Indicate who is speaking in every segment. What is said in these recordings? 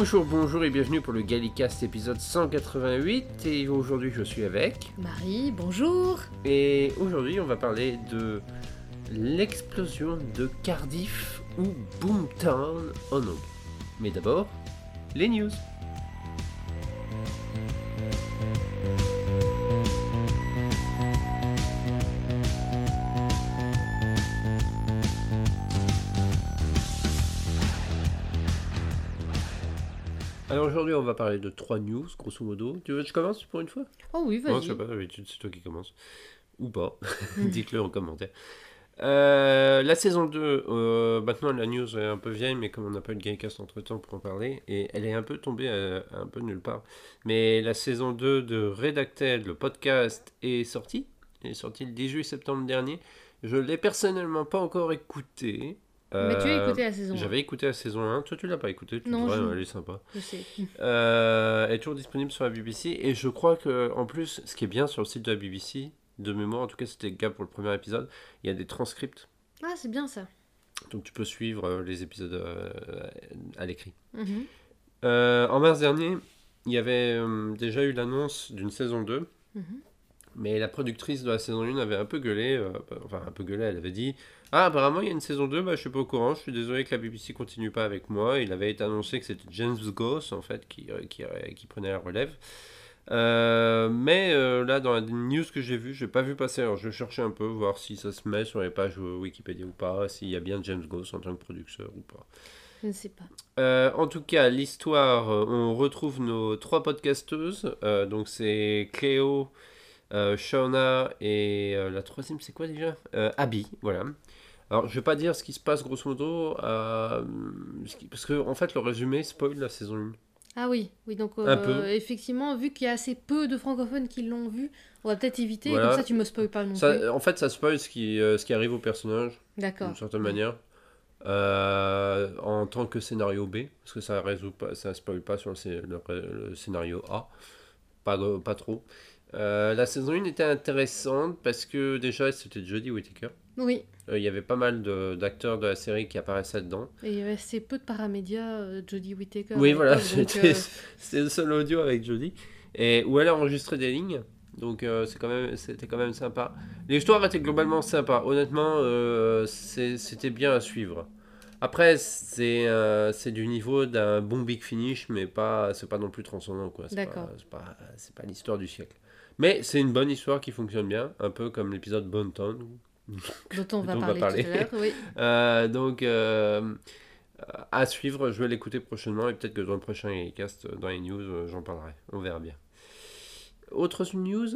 Speaker 1: Bonjour, bonjour et bienvenue pour le Gallicast épisode 188. Et aujourd'hui, je suis avec.
Speaker 2: Marie, bonjour.
Speaker 1: Et aujourd'hui, on va parler de l'explosion de Cardiff ou Boomtown en anglais. Mais d'abord, les news. Alors aujourd'hui, on va parler de trois news, grosso modo. Tu veux que je commence pour une fois?
Speaker 2: Oh oui,
Speaker 1: Non,
Speaker 2: vas-y.
Speaker 1: je sais pas, d'habitude, c'est toi qui commence. Ou pas. Dites-le en commentaire. Euh, la saison 2, euh, maintenant la news est un peu vieille, mais comme on n'a pas eu de Gamecast entre temps pour en parler, et elle est un peu tombée euh, un peu nulle part. Mais la saison 2 de Redacted, le podcast, est sortie. Elle est sortie le 18 septembre dernier. Je l'ai personnellement pas encore écouté.
Speaker 2: Mais tu as
Speaker 1: Euh,
Speaker 2: écouté la saison.
Speaker 1: J'avais écouté la saison 1. Toi, tu l'as pas écouté. Tu
Speaker 2: Non,
Speaker 1: devrais,
Speaker 2: je-
Speaker 1: elle est sympa.
Speaker 2: Je sais.
Speaker 1: Euh, elle est toujours disponible sur la BBC et je crois que en plus ce qui est bien sur le site de la BBC de mémoire en tout cas c'était le cas pour le premier épisode il y a des transcripts
Speaker 2: Ah, c'est bien ça.
Speaker 1: donc tu peux suivre euh, les épisodes euh, à l'écrit
Speaker 2: Mhm.
Speaker 1: Euh, en mars dernier il y avait euh, déjà eu l'annonce d'une saison 2
Speaker 2: Mhm.
Speaker 1: mais la productrice de la saison 1 avait un peu gueulé euh, enfin un peu gueulé elle avait dit ah apparemment il y a une saison 2 bah je suis pas au courant je suis désolé que la BBC continue pas avec moi il avait été annoncé que c'était James Goss en fait qui, euh, qui, euh, qui prenait la relève Euh, mais euh, là dans la news que j'ai vue j'ai pas vu passer alors je cherchais un peu voir si ça se met sur les pages Wikipédia ou pas s'il y a bien James Goss en tant que producteur ou pas
Speaker 2: Je ne sais pas.
Speaker 1: euh, en tout cas, l'histoire, on retrouve nos trois podcasteuses. Donc c'est Cléo, Shauna et la troisième, c'est quoi déjà? Abby, voilà. Alors, je vais pas dire ce qui se passe grosso modo, euh, parce que en fait, le résumé spoil la saison 1.
Speaker 2: Ah oui, oui donc euh,
Speaker 1: Un peu.
Speaker 2: effectivement, vu qu'il y a assez peu de francophones qui l'ont vu, on va peut-être éviter,
Speaker 1: Voilà.
Speaker 2: comme ça tu me spoil pas non plus.
Speaker 1: Ça, en fait, ça spoil ce qui, euh, ce qui arrive au personnage,
Speaker 2: D'accord.
Speaker 1: d'une certaine manière, en tant que scénario B, parce que ça résout pas, ça spoil pas sur le, scé- le- le scénario A, pas, pas trop. La saison 1 était intéressante parce que déjà c'était Jodie Whittaker.
Speaker 2: Oui,
Speaker 1: Euh, Il y avait pas mal de- d'acteurs de, la série qui apparaissaient dedans.
Speaker 2: et il y avait assez peu de paramédias, euh, Jodie Whittaker.
Speaker 1: oui, voilà, c'était
Speaker 2: euh,
Speaker 1: le seul audio avec Jodie. Et où elle a enregistré des lignes. Donc euh, c'est quand même, c'était quand même sympa. L'histoire était globalement sympa. Honnêtement, euh, c'est- c'était bien à suivre. Après, c'est euh, c'est du niveau d'un bon big finish, mais pas, c'est pas non plus transcendant. quoi. C'est pas- pas, c'est pas l'histoire du siècle. Mais c'est une bonne histoire qui fonctionne bien, un peu comme l'épisode Bone Town.
Speaker 2: Dont on va
Speaker 1: dont on va
Speaker 2: parler, tout à. Oui.
Speaker 1: Euh, donc, euh, à suivre, je vais l'écouter prochainement et peut-être que dans le prochain cast, dans les news, euh, j'en parlerai. On verra bien. Autre news?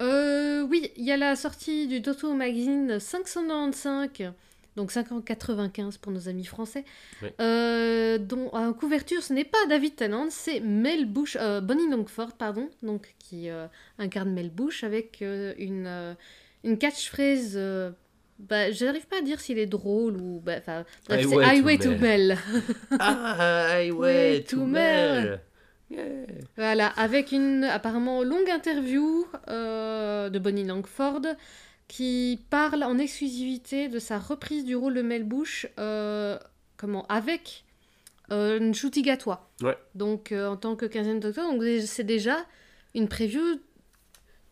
Speaker 2: Euh, oui, il y a la sortie du Toto Magazine 595, donc 595 pour nos amis français,
Speaker 1: Oui.
Speaker 2: euh, dont en couverture ce n'est pas David Tennant, c'est Mel Bush, euh, Bonnie Longford, pardon, donc qui euh, incarne Mel Bush avec une, une catchphrase. euh, bah, je n'arrive pas à dire s'il est drôle ou. bah, enfin, bref, c'est
Speaker 1: Highway to
Speaker 2: Highway to
Speaker 1: Mel. Ah,
Speaker 2: ouais, to Mel.
Speaker 1: Yeah.
Speaker 2: Voilà, avec une apparemment longue interview euh, de Bonnie Langford qui parle en exclusivité de sa reprise du rôle de Mel Bush euh, comment, avec euh, Gatwa.
Speaker 1: Ouais.
Speaker 2: Donc euh, en tant que 15e docteur, donc c'est déjà une preview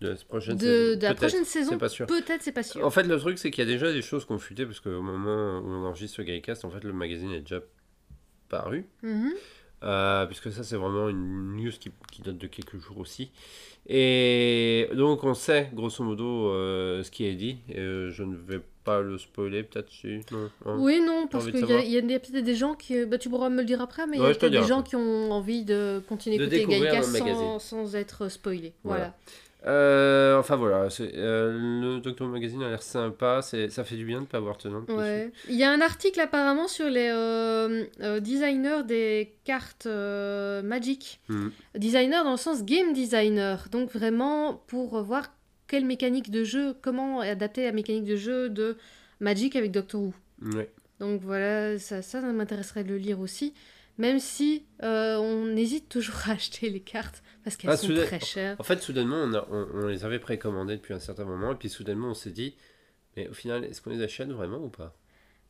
Speaker 1: De, la prochaine
Speaker 2: de,
Speaker 1: saison.
Speaker 2: de la
Speaker 1: Peut-être,
Speaker 2: prochaine saison.
Speaker 1: C'est pas sûr.
Speaker 2: Peut-être, c'est pas sûr.
Speaker 1: En fait, le truc, c'est qu'il y a déjà des choses qu'on futait, parce qu'au moment où on enregistre ce Gaycast, en fait, le magazine est déjà paru.
Speaker 2: Mhm.
Speaker 1: Euh, puisque ça c'est vraiment une news qui, qui date de quelques jours aussi. Et donc on sait grosso modo euh, ce qui est dit. Et, euh, je ne vais pas le spoiler peut-être si. Non, hein.
Speaker 2: Oui, non, parce qu'il y a, y a des- peut-être des gens qui. Bah, tu pourras me le dire après, mais il y a des gens qui ont envie de continuer
Speaker 1: De découvrir
Speaker 2: Gaïka sans, sans être spoilé.
Speaker 1: Voilà.
Speaker 2: Voilà.
Speaker 1: Euh, enfin voilà, euh, le Doctor Magazine a l'air sympa. Ça fait du bien de ne pas avoir tenant.
Speaker 2: Ouais. Il y a un article apparemment sur les euh, euh, designers des cartes Magic.
Speaker 1: Mhm.
Speaker 2: Designer dans le sens game designer. Donc vraiment pour voir quelle mécanique de jeu, comment adapter la mécanique de jeu de Magic avec Doctor Who.
Speaker 1: Ouais.
Speaker 2: Donc voilà, ça, ça, ça m'intéresserait de le lire aussi. Même si on hésite toujours à acheter les cartes parce qu'elles
Speaker 1: Ah,
Speaker 2: sont
Speaker 1: soudain-
Speaker 2: très chères.
Speaker 1: En fait, soudainement, on, a- on- on les avait précommandés depuis un certain moment, et puis soudainement, on s'est dit, mais au final, est-ce qu'on les achète vraiment ou pas?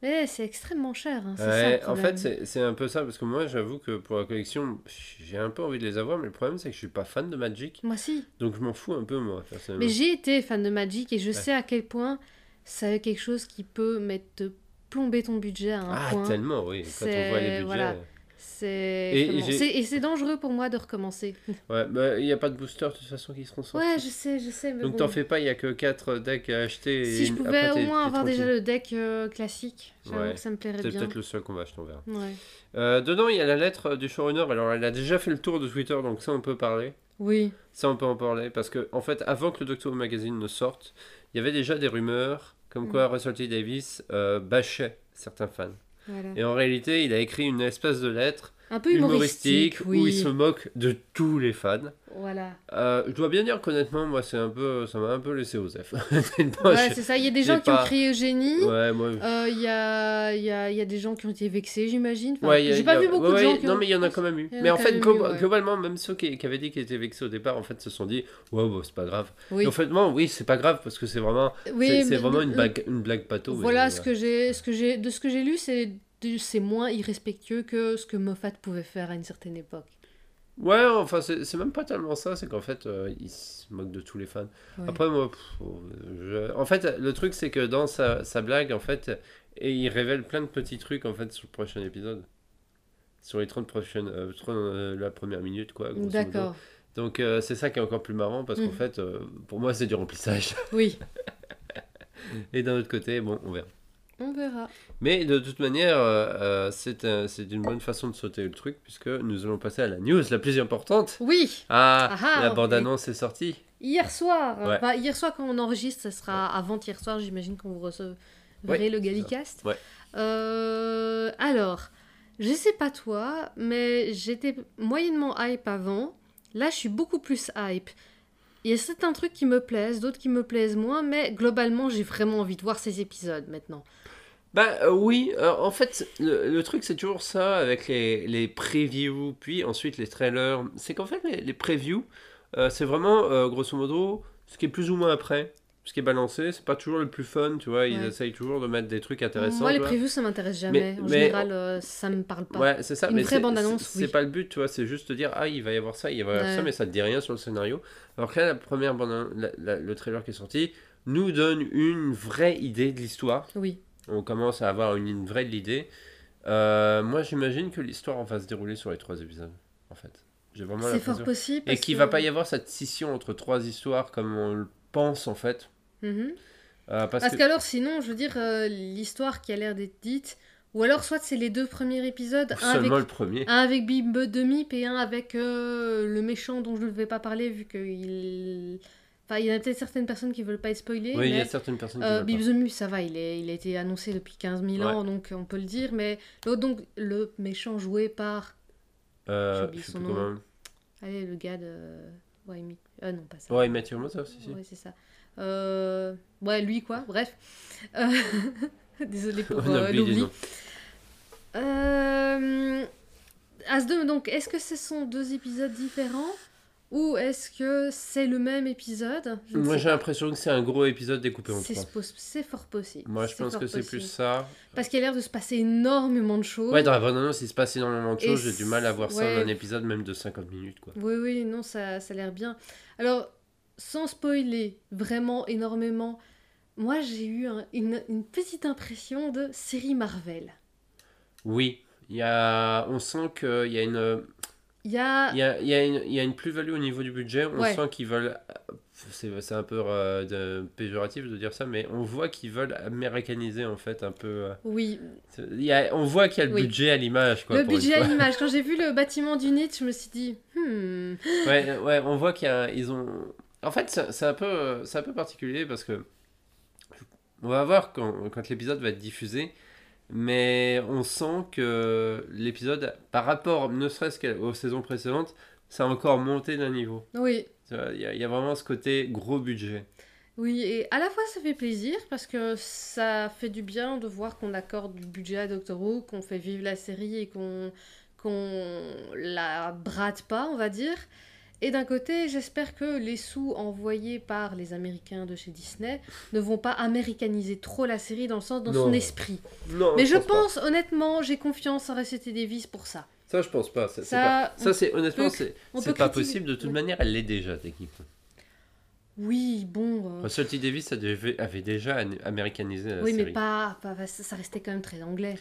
Speaker 2: Mais c'est extrêmement cher. hein, ça,
Speaker 1: en fait, c'est un peu ça, parce que moi, j'avoue que pour la collection, j'ai un peu envie de les avoir, mais le problème, c'est que je suis pas fan de Magic,
Speaker 2: Moi si.
Speaker 1: donc je m'en fous un peu, moi, personnellement.
Speaker 2: Mais j'ai été fan de Magic et je sais à quel point c'est quelque chose qui peut mettre plomber ton budget à un
Speaker 1: Ah,
Speaker 2: point.
Speaker 1: tellement, oui, quand on voit les budgets.
Speaker 2: voilà. C'est
Speaker 1: Et
Speaker 2: comment- c'est- et c'est dangereux pour moi de recommencer.
Speaker 1: Ouais, bah, il n'y a pas de booster, de toute façon, qui seront sortis.
Speaker 2: Ouais, je sais, je sais. Mais
Speaker 1: Donc
Speaker 2: bon.
Speaker 1: t'en fais pas, il y a que 4 decks à acheter.
Speaker 2: Si
Speaker 1: et
Speaker 2: je pouvais
Speaker 1: après,
Speaker 2: au moins avoir déjà le deck euh, classique, j'avoue
Speaker 1: Ouais.
Speaker 2: que ça me plairait
Speaker 1: C'est
Speaker 2: bien.
Speaker 1: peut-être le seul qu'on va acheter, on verra.
Speaker 2: Ouais.
Speaker 1: Euh, dedans, il y a la lettre du showrunner. Alors, elle a déjà fait le tour de Twitter, donc ça, on peut parler.
Speaker 2: Oui.
Speaker 1: Ça, on peut en parler. Parce que, en fait, avant que le Doctor Who Magazine ne sorte, il y avait déjà des rumeurs comme
Speaker 2: Mm.
Speaker 1: quoi Russell T. Davis euh, bâchait certains fans. Et en réalité, il a écrit une espèce de lettre
Speaker 2: Un peu humoristique,
Speaker 1: humoristique
Speaker 2: oui.
Speaker 1: où il se moque de tous les fans.
Speaker 2: Voilà.
Speaker 1: Euh, je dois bien dire qu'honnêtement, moi, c'est un peu, ça m'a un peu laissé aux F.
Speaker 2: Ouais, c'est ça. Il y a des gens qui ont crié au génie.
Speaker 1: Ouais, moi.
Speaker 2: Euh, Il y, a, y, a, y a des gens qui ont été vexés, j'imagine. Enfin,
Speaker 1: Ouais,
Speaker 2: J'ai pas
Speaker 1: a-
Speaker 2: vu beaucoup
Speaker 1: ouais,
Speaker 2: de gens qui
Speaker 1: Non,
Speaker 2: ont-
Speaker 1: mais il y en a quand même eu.
Speaker 2: En
Speaker 1: Mais en fait, glo- globalement, même ceux qui, qui avaient dit qu'ils étaient vexés au départ, en fait, se sont dit Ouais, bon, c'est pas grave.
Speaker 2: Oui.
Speaker 1: Et en fait, non, oui, c'est pas grave parce que c'est vraiment,
Speaker 2: Oui,
Speaker 1: c'est, vraiment une blague, une blague pato.
Speaker 2: Voilà ce que j'ai, ce que j'ai, de ce que j'ai lu, c'est c'est moins irrespectueux que ce que Moffat pouvait faire à une certaine époque.
Speaker 1: Ouais, enfin, c'est, même pas tellement ça, c'est qu'en fait, euh, il se moque de tous les fans.
Speaker 2: Ouais.
Speaker 1: Après, moi, pff, je- en fait, le truc, c'est que dans sa, sa blague, en fait, et il révèle plein de petits trucs, en fait, sur le prochain épisode. Sur les 30 prochaines, euh, 30, euh, la première minute, quoi.
Speaker 2: D'accord.
Speaker 1: Donc, euh, c'est ça qui est encore plus marrant parce qu'en
Speaker 2: Mhm.
Speaker 1: fait, euh, pour moi, c'est du remplissage.
Speaker 2: Oui.
Speaker 1: Et d'un autre côté, bon, on verra.
Speaker 2: On verra.
Speaker 1: Mais de toute manière, euh, euh, c'est un- c'est une bonne façon de sauter le truc puisque nous allons passer à la news la plus importante.
Speaker 2: Oui.
Speaker 1: Ah,
Speaker 2: Ah ah,
Speaker 1: la bande-annonce est sortie.
Speaker 2: Hier soir.
Speaker 1: Ouais.
Speaker 2: Enfin, hier soir quand on enregistre, ça sera avant-hier soir. J'imagine qu'on vous recevrez
Speaker 1: Ouais,
Speaker 2: le Gallicast. Euh, alors, je sais pas toi, mais j'étais moyennement hype avant. Là, je suis beaucoup plus hype. Il y a certains trucs qui me plaisent, d'autres qui me plaisent moins, mais globalement, j'ai vraiment envie de voir ces épisodes maintenant.
Speaker 1: Bah euh, oui, euh, en fait, le, le truc c'est toujours ça avec les, les previews, puis ensuite les trailers. C'est qu'en fait, les, les previews, euh, c'est vraiment, grosso modo, ce qui est plus ou moins après. Ce qui est balancé, c'est pas toujours le plus fun, tu vois. Ils
Speaker 2: Ouais.
Speaker 1: essayent toujours de mettre des trucs intéressants.
Speaker 2: Moi, les previews, ça m'intéresse jamais.
Speaker 1: Mais-
Speaker 2: en
Speaker 1: mais-
Speaker 2: général, ça me parle pas.
Speaker 1: Ouais, c'est ça.
Speaker 2: Une
Speaker 1: mais
Speaker 2: vraie
Speaker 1: c'est-
Speaker 2: bande-annonce,
Speaker 1: c'est-
Speaker 2: oui.
Speaker 1: Pas le but, tu vois. C'est juste de dire, ah, il va y avoir ça, il va y avoir
Speaker 2: Ouais.
Speaker 1: ça, mais ça te dit rien sur le scénario. Alors que là, la première bande la- la- le trailer qui est sorti nous donne une vraie idée de l'histoire.
Speaker 2: Oui.
Speaker 1: On commence à avoir une, une vraie de l'idée. Euh, moi, j'imagine que l'histoire va se dérouler sur les trois épisodes, en fait. J'ai vraiment
Speaker 2: C'est fort possible.
Speaker 1: Et qu'il
Speaker 2: que-
Speaker 1: va pas y avoir cette scission entre trois histoires comme on le pense, en fait.
Speaker 2: Mhm.
Speaker 1: Euh, parce
Speaker 2: Parce
Speaker 1: que...
Speaker 2: qu'alors, sinon, je veux dire, euh, l'histoire qui a l'air d'être dite, ou alors soit c'est les deux premiers épisodes, un avec,
Speaker 1: le premier.
Speaker 2: un avec de Mip et un avec le méchant dont je ne vais pas parler vu qu'il. Enfin, il y en a peut-être certaines personnes qui veulent pas être spoilées.
Speaker 1: Oui, il y a certaines personnes qui
Speaker 2: Euh,
Speaker 1: veulent pas.
Speaker 2: ça va, il, est, il a été annoncé depuis 15 000 ans, donc on peut le dire. Mais l'autre, donc, le méchant joué par.
Speaker 1: Euh, je
Speaker 2: son nom.
Speaker 1: comment.
Speaker 2: Allez, le gars de. Ouais, Mi- euh, non, pas ça.
Speaker 1: Ouais, Mathieu Motov, si, si.
Speaker 2: Ouais, c'est ça. Euh, Ouais, lui, quoi, bref. Euh, Désolée pour euh, l'oubli. Euh... As2, donc, est-ce que ce sont deux épisodes différents? Ou est-ce que c'est le même épisode? Je
Speaker 1: Moi, j'ai l'impression que c'est un gros épisode découpé en trois.
Speaker 2: c'est fort possible.
Speaker 1: Moi, je pense que c'est plus ça.
Speaker 2: Parce qu'il y a l'air de se passer énormément de choses.
Speaker 1: Ouais, dans la bande-annonce, il se passe énormément de choses. J'ai du mal à voir ça dans un épisode même de 50 minutes, quoi.
Speaker 2: Oui, oui, non, ça, ça a l'air bien. Alors, sans spoiler vraiment énormément, moi j'ai eu un- une, une petite impression de série Marvel.
Speaker 1: Oui, il y a... on sent qu'il y a une,
Speaker 2: Il y a...
Speaker 1: y a, y a une, il y a une plus-value au niveau du budget. On
Speaker 2: Ouais.
Speaker 1: sent qu'ils veulent. C'est c'est un peu euh, de- péjoratif de dire ça, mais on voit qu'ils veulent américaniser en fait un peu. euh,
Speaker 2: Oui,
Speaker 1: y a- on voit qu'il y a le
Speaker 2: Oui.
Speaker 1: budget à l'image. Quoi,
Speaker 2: le budget à l'image. Quand j'ai vu le bâtiment du NIT, je me suis dit, hmm,
Speaker 1: Ouais, ouais, on voit qu'il y a, ils ont. En fait, c'est c'est un peu, c'est un peu particulier parce que on va voir quand, quand l'épisode va être diffusé, mais on sent que l'épisode, par rapport, ne serait-ce qu'aux saisons précédentes, ça a encore monté d'un niveau.
Speaker 2: oui.
Speaker 1: Tu vois, Il y, a- il y a vraiment ce côté gros budget.
Speaker 2: Oui, et à la fois ça fait plaisir parce que ça fait du bien de voir qu'on accorde du budget à Doctor Who, qu'on fait vivre la série et qu'on qu'on la brade pas, on va dire. Et d'un côté, j'espère que les sous envoyés par les Américains de chez Disney ne vont pas américaniser trop la série dans le sens dans son esprit.
Speaker 1: Non,
Speaker 2: Mais je pense, honnêtement, j'ai confiance en Racete Davis pour ça.
Speaker 1: Ça, je pense pas. Ça, c'est
Speaker 2: Ça,
Speaker 1: pas- ça c'est honnêtement, c'est c'est pas
Speaker 2: critiquer.
Speaker 1: possible. De toute
Speaker 2: Oui.
Speaker 1: manière, elle l'est déjà techniquement.
Speaker 2: Oui, bon. euh,
Speaker 1: Russell T Davis avait, déjà an- américanisé la
Speaker 2: oui,
Speaker 1: série.
Speaker 2: mais pas, pas- ça restait quand même très anglais.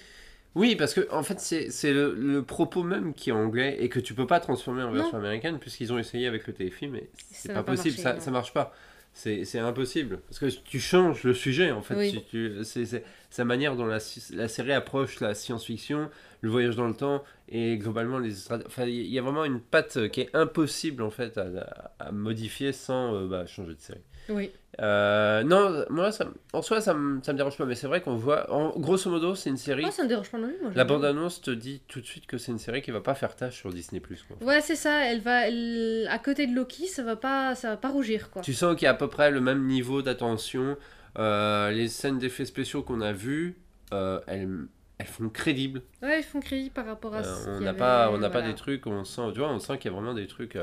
Speaker 1: Oui, parce que en fait, c'est le, le propos même qui est anglais et que tu peux pas transformer en version américaine puisqu'ils ont essayé avec le téléfilm, mais c'est pas possible,
Speaker 2: marcher,
Speaker 1: ça,
Speaker 2: non.
Speaker 1: ça marche pas. C'est impossible. Parce que tu changes le sujet, en fait.
Speaker 2: Oui.
Speaker 1: Tu- C'est sa manière dont la, la série approche la science-fiction, le voyage dans le temps et globalement les Enfin, il y a vraiment une patte qui est impossible, en fait, à, à modifier sans euh, bah, changer de série.
Speaker 2: Oui.
Speaker 1: Euh, non, moi, ça, en soi, ça me, ça me dérange pas, mais c'est vrai qu'on voit. En, grosso modo, c'est une série.
Speaker 2: Oh, ça me dérange pas non plus. moi,
Speaker 1: La bande-annonce te dit tout de suite que c'est une série qui va pas faire tâche sur Disney+. Quoi.
Speaker 2: Ouais, c'est ça. Elle va, elle- à côté de Loki, ça va pas, ça va pas rougir quoi.
Speaker 1: Tu sens qu'il y a à peu près le même niveau d'attention. Euh, les scènes d'effets spéciaux qu'on a vues, euh, elles, elles font crédibles.
Speaker 2: Ouais, ils font crédit par rapport à. Ce
Speaker 1: on n'a pas, on n'a pas des trucs, on sent, tu vois, on sent qu'il y a vraiment des trucs.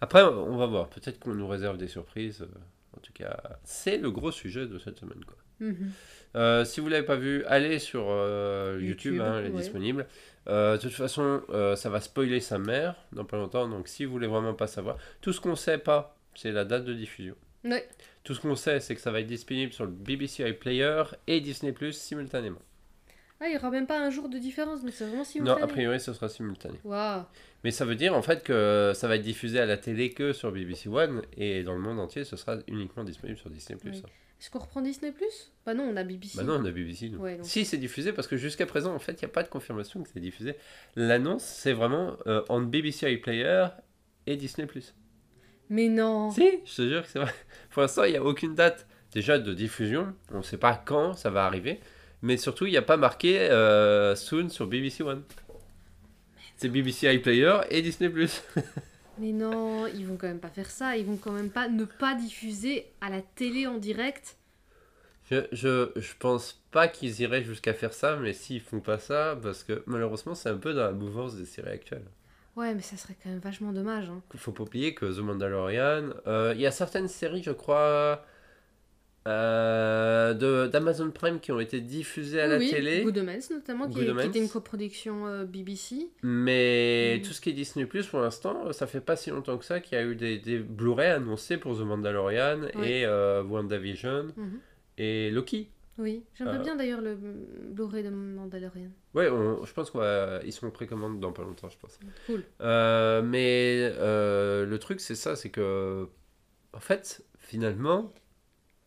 Speaker 1: Après, on va voir. Peut-être qu'on nous réserve des surprises. En tout cas, c'est le gros sujet de cette semaine. Quoi.
Speaker 2: Mhm.
Speaker 1: Euh, si vous l'avez pas vu, allez sur euh, YouTube,
Speaker 2: YouTube,
Speaker 1: hein, elle est
Speaker 2: ouais.
Speaker 1: disponible. Euh, de toute façon, ça va spoiler sa mère dans pas longtemps, donc si vous voulez vraiment pas savoir, tout ce qu'on sait pas, c'est la date de diffusion.
Speaker 2: Ouais.
Speaker 1: Tout ce qu'on sait, c'est que ça va être disponible sur le BBC iPlayer et Disney Plus simultanément.
Speaker 2: Ah, il y aura même pas un jour de différence, mais c'est vraiment
Speaker 1: Non,
Speaker 2: simultané.
Speaker 1: a priori, ce sera simultané.
Speaker 2: Waouh.
Speaker 1: Mais ça veut dire en fait que ça va être diffusé à la télé que sur BBC One et dans le monde entier, ce sera uniquement disponible sur Disney.
Speaker 2: Est-ce qu'on reprend Disney Plus? Bah non, on a BBC.
Speaker 1: Bah non, on a BBC. nous.
Speaker 2: Ouais, donc.
Speaker 1: Si, c'est diffusé parce que jusqu'à présent, en fait, il n'y a pas de confirmation que c'est diffusé. L'annonce, c'est vraiment euh, en BBC iPlayer et Disney+.
Speaker 2: Mais non.
Speaker 1: Si, je te jure que c'est vrai. Pour l'instant, il n'y a aucune date déjà de diffusion. On ne sait pas quand ça va arriver. Mais surtout, il n'y a pas marqué euh, soon sur BBC One. C'est BBC iPlayer et Disney+.
Speaker 2: Mais non, ils vont quand même pas faire ça. Ils vont quand même pas ne pas diffuser à la télé en direct.
Speaker 1: Je, je, je pense pas qu'ils iraient jusqu'à faire ça, mais s'ils font pas ça, parce que malheureusement, c'est un peu dans la mouvance des séries actuelles.
Speaker 2: Ouais, mais ça serait quand même vachement dommage. Hein.
Speaker 1: Faut pas oublier que The Mandalorian, euh, il y a certaines séries, je crois, euh, d'Amazon Prime qui ont été diffusées à la
Speaker 2: oui,
Speaker 1: télé,
Speaker 2: Good Omens notamment, qui, est- qui était une coproduction euh, BBC.
Speaker 1: mais
Speaker 2: Mhm.
Speaker 1: tout ce qui est Disney Plus pour l'instant, ça fait pas si longtemps que ça qu'il y a eu des, des Blu-ray annoncés pour The Mandalorian
Speaker 2: Oui.
Speaker 1: et euh, WandaVision
Speaker 2: Mhm.
Speaker 1: et Loki.
Speaker 2: Oui, j'aimerais
Speaker 1: Euh.
Speaker 2: bien d'ailleurs le Blu-ray de Mandalorian.
Speaker 1: Ouais, on- je pense qu'ils sont en précommande dans pas longtemps, je pense.
Speaker 2: Cool.
Speaker 1: Euh, mais le truc, c'est ça, c'est que, en fait, finalement,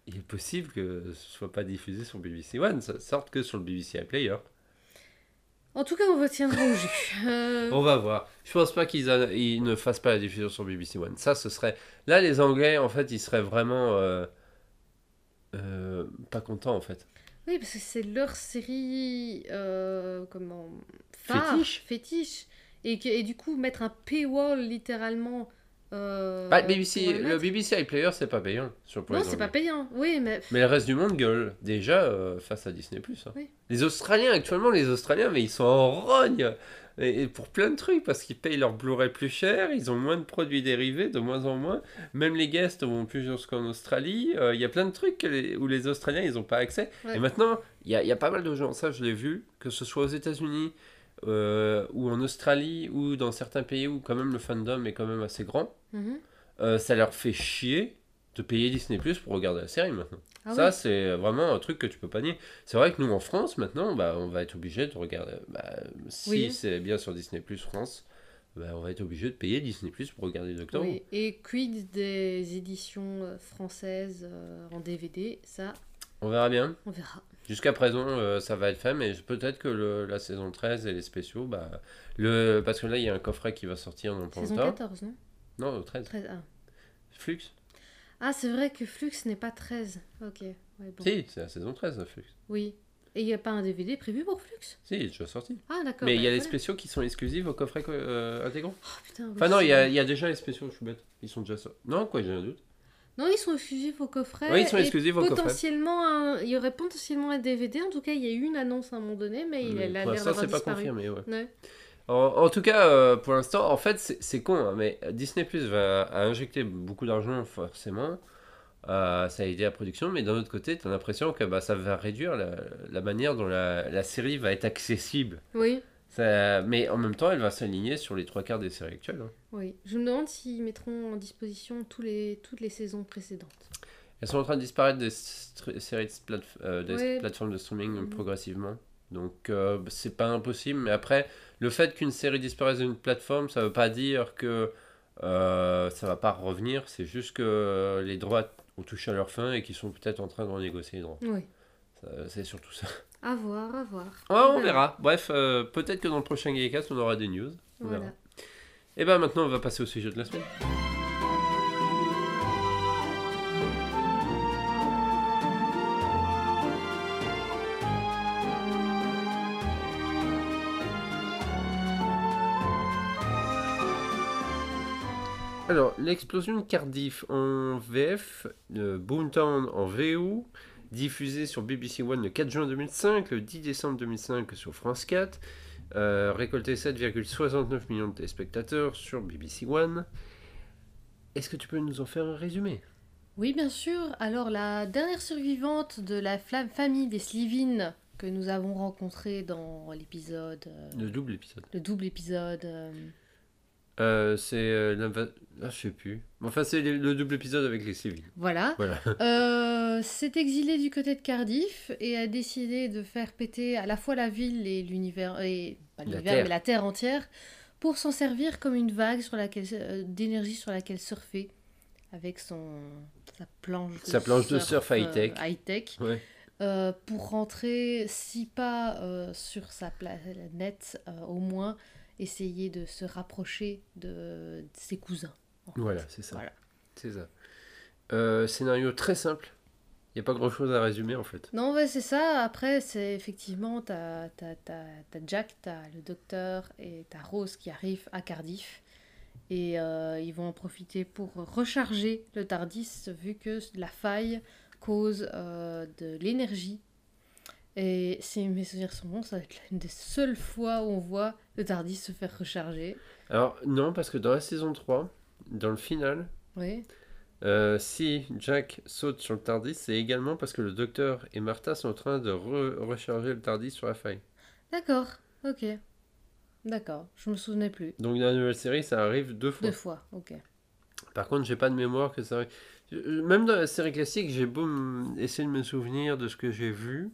Speaker 1: il est possible que ce soit pas diffusé sur BBC One, ça sorte que sur le BBC iPlayer.
Speaker 2: En tout cas, on retiendra au jus. Euh,
Speaker 1: On va voir. Je pense pas qu'ils a- ils ne fassent pas la diffusion sur BBC One. Ça, ce serait. Là, les Anglais, en fait, ils seraient vraiment euh, euh, pas contents, en fait.
Speaker 2: Oui, parce que c'est leur série. comment phare,
Speaker 1: Fétiche.
Speaker 2: fétiche. Et, que- et du coup, mettre un paywall littéralement. Euh,
Speaker 1: Bah, BBC,
Speaker 2: le
Speaker 1: BBC iPlayer, c'est pas payant. Sur
Speaker 2: Non, c'est pas payant. Oui, mais.
Speaker 1: Mais le reste du monde gueule déjà euh, face à Disney+. hein.
Speaker 2: Oui.
Speaker 1: Les Australiens, actuellement, les Australiens, mais ils sont en rogne et, et pour plein de trucs, parce qu'ils payent leur Blu-ray plus cher, ils ont moins de produits dérivés, de moins en moins. Même les guests vont plus jusqu'en Australie. Euh, Il y a plein de trucs les- où les Australiens, ils n'ont pas accès.
Speaker 2: Ouais.
Speaker 1: Et maintenant, il y a, il y a pas mal de gens, ça je l'ai vu, que ce soit aux États-Unis euh, ou en Australie ou dans certains pays où quand même le fandom est quand même assez grand,
Speaker 2: Mhm.
Speaker 1: euh, ça leur fait chier de payer Disney Plus pour regarder la série maintenant.
Speaker 2: Ah
Speaker 1: ça,
Speaker 2: oui.
Speaker 1: c'est vraiment un truc que tu peux pas nier. C'est vrai que nous, en France, maintenant, bah, on va être obligé de regarder. bah, si
Speaker 2: Oui.
Speaker 1: c'est bien sur Disney Plus France, bah, on va être obligé de payer Disney Plus pour regarder Doctor Who.
Speaker 2: Oui. Et quid des éditions euh, françaises euh, en DVD Ça,
Speaker 1: On verra bien.
Speaker 2: on verra.
Speaker 1: Jusqu'à présent, euh, ça va être fait, mais peut-être que le- la saison 13 et les spéciaux, bah, le, parce que là, il y a un coffret qui va sortir dans pas
Speaker 2: Saison
Speaker 1: longtemps.
Speaker 2: 14, non?
Speaker 1: Non, le 13.
Speaker 2: 13, ah.
Speaker 1: Flux
Speaker 2: Ah, c'est vrai que Flux n'est pas 13. Ok. Ouais, bon.
Speaker 1: Si, c'est la saison 13, Flux.
Speaker 2: Oui. Et il n'y a pas un DVD prévu pour Flux?
Speaker 1: Si, il est déjà sorti.
Speaker 2: Ah, d'accord.
Speaker 1: Mais il
Speaker 2: bah,
Speaker 1: y a les
Speaker 2: voilà.
Speaker 1: spéciaux qui sont exclusifs au coffret euh, intégrant.
Speaker 2: Oh, putain, oui,
Speaker 1: Enfin, non,
Speaker 2: c'est
Speaker 1: il y, a,
Speaker 2: vrai.
Speaker 1: il y a déjà les spéciaux, je suis bête. Ils sont déjà sortis. Non, quoi, j'ai un doute.
Speaker 2: Non, ils sont exclusifs au coffret.
Speaker 1: Oui, ils sont exclusifs au coffret.
Speaker 2: potentiellement un- Il y aurait potentiellement un DVD. En tout cas, il y a eu une annonce à un moment donné, mais il a
Speaker 1: Mais
Speaker 2: la
Speaker 1: pour
Speaker 2: l'air d'avoir
Speaker 1: c'est pas confirmé, ouais.
Speaker 2: Ouais.
Speaker 1: En, en tout cas, euh, pour l'instant, en fait, c'est c'est con, hein, mais Disney Plus va a injecté beaucoup d'argent, forcément. Euh, ça a aidé la production, mais d'un autre côté, tu as l'impression que bah, ça va réduire la, la manière dont la, la série va être accessible.
Speaker 2: Oui,
Speaker 1: Ça- mais en même temps, elle va s'aligner sur les trois quarts des séries actuelles. hein.
Speaker 2: oui. Je me demande s'ils mettront en disposition tous les, toutes les saisons précédentes.
Speaker 1: Elles sont en train de disparaître des str- séries de euh, des
Speaker 2: Ouais.
Speaker 1: plateformes de streaming
Speaker 2: Mhm.
Speaker 1: progressivement. Donc euh, bah, c'est pas impossible, mais après, le fait qu'une série disparaisse d'une plateforme, ça veut pas dire que euh, ça va pas revenir, c'est juste que les droits ont touché à leur fin et qu'ils sont peut-être en train de renégocier les droits.
Speaker 2: Oui.
Speaker 1: Ça, C'est surtout ça.
Speaker 2: À voir, à voir.
Speaker 1: Ouais, on verra. Bref, euh, peut-être que dans le prochain Gaycast, on aura des news. On
Speaker 2: Voilà.
Speaker 1: verra. Et ben maintenant, on va passer au sujet de la semaine. Alors, l'explosion de Cardiff en VF, euh, Boomtown en VO, diffusé sur BBC One le 4 juin 2005, le 10 décembre 2005 sur France 4, euh, récolté 7,69 millions de téléspectateurs sur BBC One. Est-ce que tu peux nous en faire un résumé?
Speaker 2: Oui, bien sûr. Alors, la dernière survivante de la famille des Slivin que nous avons rencontrée dans l'épisode, euh,
Speaker 1: Le double épisode.
Speaker 2: le double épisode. euh,
Speaker 1: Euh, c'est euh, Ah, je sais plus. Enfin, c'est le, le double épisode avec les civils.
Speaker 2: voilà.
Speaker 1: Voilà.
Speaker 2: Euh, s'est exilé du côté de Cardiff et a décidé de faire péter à la fois la ville et l'univers, et pas l'univers, mais la terre entière, pour s'en servir comme une vague sur laquelle euh, d'énergie sur laquelle surfer avec son sa planche de
Speaker 1: Sa planche de surf
Speaker 2: euh,
Speaker 1: high-tech.
Speaker 2: high-tech,
Speaker 1: Ouais.
Speaker 2: euh, pour rentrer six pas euh, sur sa planète, euh, au moins essayer de se rapprocher de, de ses cousins.
Speaker 1: Voilà, c'est ça.
Speaker 2: Voilà.
Speaker 1: C'est ça. Euh, scénario très simple. Il n'y a pas grand chose à résumer en fait.
Speaker 2: Non, ouais, c'est ça. Après, c'est effectivement, t'as t'as- t'as- t'as Jack, t'as le docteur et t'as Rose qui arrivent à Cardiff. Et euh, ils vont en profiter pour recharger le TARDIS, vu que la faille cause euh, de l'énergie. Et si mes souvenirs sont bons, ça va être l'une des seules fois où on voit le TARDIS se faire recharger.
Speaker 1: Alors, non, parce que dans la saison 3, dans le final,
Speaker 2: Oui.
Speaker 1: euh, si Jack saute sur le Tardis, c'est également parce que le docteur et Martha sont en train de re- recharger le Tardis sur la faille.
Speaker 2: D'accord, ok. D'accord, je me souvenais plus.
Speaker 1: Donc dans la nouvelle série, ça arrive deux fois.
Speaker 2: Deux fois, ok.
Speaker 1: Par contre, j'ai pas de mémoire que ça arrive. Euh, Même dans la série classique, j'ai beau essayer de me souvenir de ce que j'ai vu.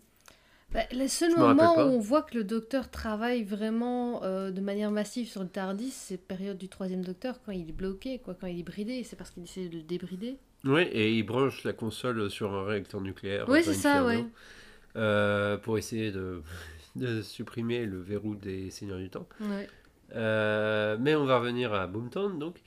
Speaker 2: Bah, le seul
Speaker 1: Je
Speaker 2: moment où on voit que le docteur travaille vraiment euh, de manière massive sur le TARDIS, c'est période du troisième docteur, quand il est bloqué, quoi, quand il est bridé, c'est parce qu'il essaie de le débrider.
Speaker 1: Oui, et il branche la console sur un réacteur nucléaire.
Speaker 2: Oui, c'est ça, ouais.
Speaker 1: euh, pour essayer de, de supprimer le verrou des Seigneurs du Temps.
Speaker 2: ouais.
Speaker 1: Euh, mais on va revenir à Boomtown, donc.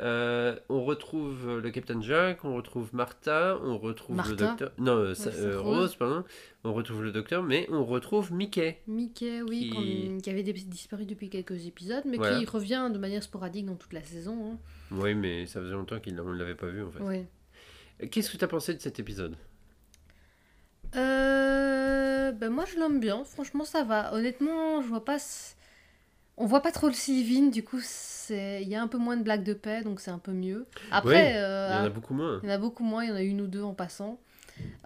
Speaker 1: Euh, on retrouve le Captain Jack, on retrouve Martha, on retrouve le docteur. Non, euh, ça- euh,
Speaker 2: Rose.
Speaker 1: Pardon. On retrouve le docteur, mais on retrouve Mickey.
Speaker 2: Mickey, oui,
Speaker 1: Qui-
Speaker 2: avait disparu depuis quelques épisodes, mais
Speaker 1: Voilà.
Speaker 2: qui revient de manière sporadique dans toute la saison. hein.
Speaker 1: Oui, mais ça faisait longtemps qu'on ne l'avait pas vu en fait. Qu'est-ce que tu as pensé de cet épisode?
Speaker 2: Euh, ben moi je l'aime bien, franchement ça va. Honnêtement, je vois pas. On voit pas trop le Sylvine, du coup c'est il y a un peu moins de blagues de paix, donc c'est un peu mieux. Après, euh,
Speaker 1: Il y en a beaucoup moins.
Speaker 2: Il y en a beaucoup moins, il y en a une ou deux en passant.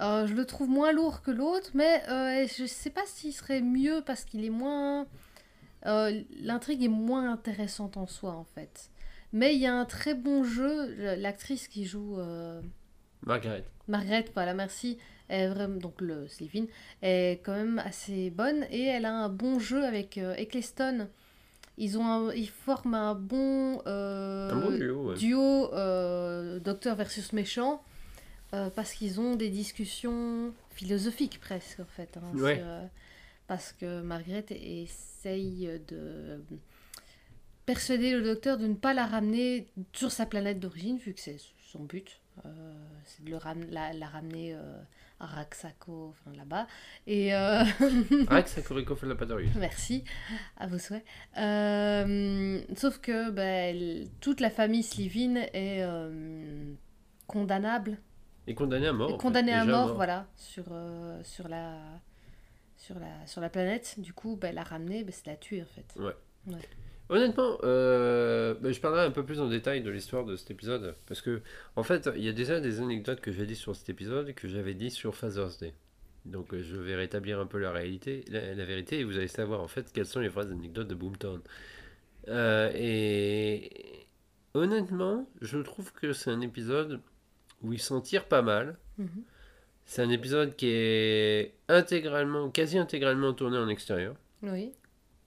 Speaker 2: Euh, je le trouve moins lourd que l'autre, mais euh, je sais pas s'il serait mieux parce qu'il est moins. euh, L'intrigue est moins intéressante en soi en fait. Mais il y a un très bon jeu. L'actrice qui joue
Speaker 1: Margaret.
Speaker 2: Margaret, voilà, merci, est vraiment, donc le Sylvine, est quand même assez bonne et elle a un bon jeu avec Eccleston. Ils, ont un- ils forment un bon, euh,
Speaker 1: Un bon duo, ouais.
Speaker 2: duo, euh, docteur versus méchant euh, parce qu'ils ont des discussions philosophiques presque en fait. hein,
Speaker 1: Ouais.
Speaker 2: sur, parce que Margaret essaye de persuader le docteur de ne pas la ramener sur sa planète d'origine, vu que c'est son but. Euh, c'est de le ram- la, la ramener euh, à Raxaco, enfin là-bas. Et euh,
Speaker 1: la pâterie.
Speaker 2: merci, à vos souhaits. Euh, sauf que bah, toute la famille Slivin est condamnable,
Speaker 1: Et condamné à mort. en fait,
Speaker 2: condamnée à mort, voilà, sur, euh, sur, la, sur, la, sur la planète. Du coup, bah, la ramener, bah, c'est la tuer en fait.
Speaker 1: Ouais.
Speaker 2: Ouais.
Speaker 1: Honnêtement, euh, bah, je parlerai un peu plus en détail de l'histoire de cet épisode. Parce que, en fait, il y a déjà des anecdotes que j'ai dit sur cet épisode et que j'avais dit sur Father's Day. Donc, euh, je vais rétablir un peu la réalité, la, la vérité, et vous allez savoir en fait quelles sont les vraies anecdotes de Boomtown. Euh, et honnêtement, je trouve que c'est un épisode où il s'en tire pas mal.
Speaker 2: Mhm.
Speaker 1: C'est un épisode qui est intégralement, quasi intégralement tourné en extérieur,
Speaker 2: Oui.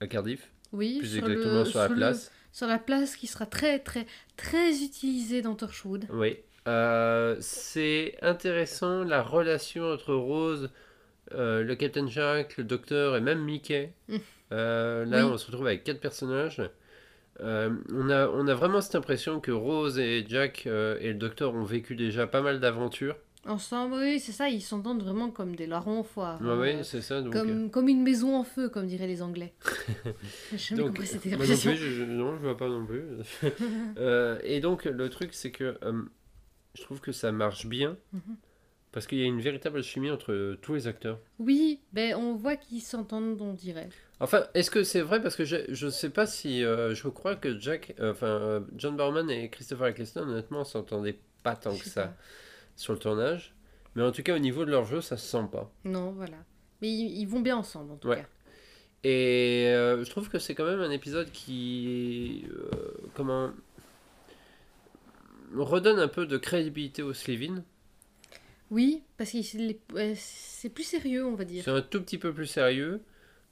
Speaker 1: à Cardiff,
Speaker 2: Oui,
Speaker 1: plus
Speaker 2: sur
Speaker 1: exactement
Speaker 2: le,
Speaker 1: sur la place.
Speaker 2: sur la place qui sera très, très, très utilisée dans Torchwood.
Speaker 1: Oui. Euh, c'est intéressant la relation entre Rose, euh, le Captain Jack, le Docteur et même Mickey.
Speaker 2: Mm.
Speaker 1: Euh, là,
Speaker 2: Oui.
Speaker 1: on se retrouve avec quatre personnages. On, a, on a vraiment cette impression que Rose et Jack et le Docteur ont vécu déjà pas mal d'aventures.
Speaker 2: Ensemble, oui, c'est ça, ils s'entendent vraiment comme des larrons au foire.
Speaker 1: Ouais,
Speaker 2: hein.
Speaker 1: ouais, c'est ça. Donc, euh,
Speaker 2: comme, comme une maison en feu, comme diraient les Anglais. J'ai jamais
Speaker 1: Donc,
Speaker 2: compris cette
Speaker 1: non
Speaker 2: expression.
Speaker 1: plus, je, non, je vois pas non plus. Euh, et donc, le truc, c'est que euh, je trouve que ça marche bien
Speaker 2: Mhm.
Speaker 1: parce qu'il y a une véritable chimie entre tous les acteurs.
Speaker 2: Oui, ben on voit qu'ils s'entendent, on dirait.
Speaker 1: Enfin, est-ce que c'est vrai? Parce que je, je sais pas si. euh, je crois que Jack. euh, Enfin, euh, John Barman et Christopher Eccleston, honnêtement, s'entendaient pas tant que ça
Speaker 2: pas.
Speaker 1: Sur le tournage. Mais en tout cas, au niveau de leur jeu, ça se sent pas.
Speaker 2: Non, voilà. Mais ils, ils vont bien ensemble, en tout
Speaker 1: Ouais.
Speaker 2: cas.
Speaker 1: Et euh, je trouve que c'est quand même un épisode qui. euh, comment. redonne un peu de crédibilité au Slevin.
Speaker 2: Oui, parce que c'est plus sérieux, on va dire.
Speaker 1: C'est un tout petit peu plus sérieux,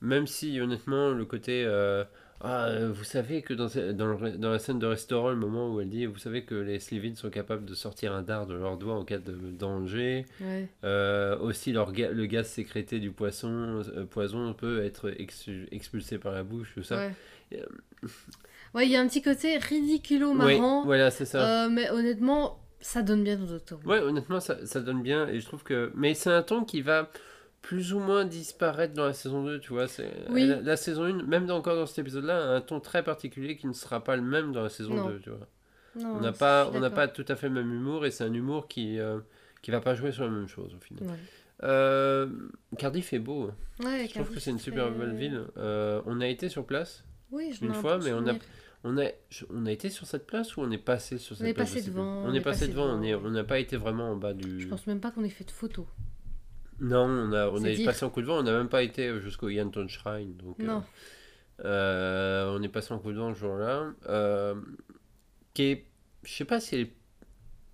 Speaker 1: même si honnêtement le côté euh, ah euh, vous savez que dans, dans, le- dans la scène de restaurant le moment où elle dit vous savez que les Slevins sont capables de sortir un dard de leurs doigts en cas de danger
Speaker 2: Ouais.
Speaker 1: Euh, aussi leur ga- le gaz sécrété du poisson euh, poison peut être expulsé par la bouche tout ça
Speaker 2: Ouais.
Speaker 1: Euh,
Speaker 2: Ouais, il y a un petit côté ridiculo marrant.
Speaker 1: voilà c'est ça
Speaker 2: mais honnêtement, ça donne bien dans Doctor Who.
Speaker 1: Ouais, honnêtement, ça, ça donne bien et je trouve que. Mais c'est un ton qui va plus ou moins disparaître dans la saison 2, tu vois. c'est-
Speaker 2: Oui.
Speaker 1: La, la saison 1, même dans- encore dans cet épisode-là, a un ton très particulier qui ne sera pas le même dans la saison
Speaker 2: Non.
Speaker 1: 2, tu vois.
Speaker 2: Non,
Speaker 1: On n'a pas, on n'a pas tout à fait le même humour et c'est un humour qui. euh, qui va pas jouer sur la même chose au final.
Speaker 2: Ouais.
Speaker 1: Euh, Cardiff est beau.
Speaker 2: Ouais,
Speaker 1: Je trouve que c'est une super
Speaker 2: très-
Speaker 1: belle ville. Euh, on a été sur place.
Speaker 2: Oui, je
Speaker 1: une fois, mais on a-. On a, on a été sur cette place ou on est passé sur cette
Speaker 2: est
Speaker 1: place?
Speaker 2: Passé
Speaker 1: sais plus.
Speaker 2: devant,
Speaker 1: On, est passé devant, on est- on n'a pas été vraiment en bas du.
Speaker 2: Je pense même pas qu'on ait fait de photos.
Speaker 1: Non, on a, on est passé en coup de vent, on n'a même pas été jusqu'au Yanton Shrine. Donc, euh,
Speaker 2: Non.
Speaker 1: euh, on est passé en coup de vent ce jour-là. euh, qui est, je sais pas si elle est.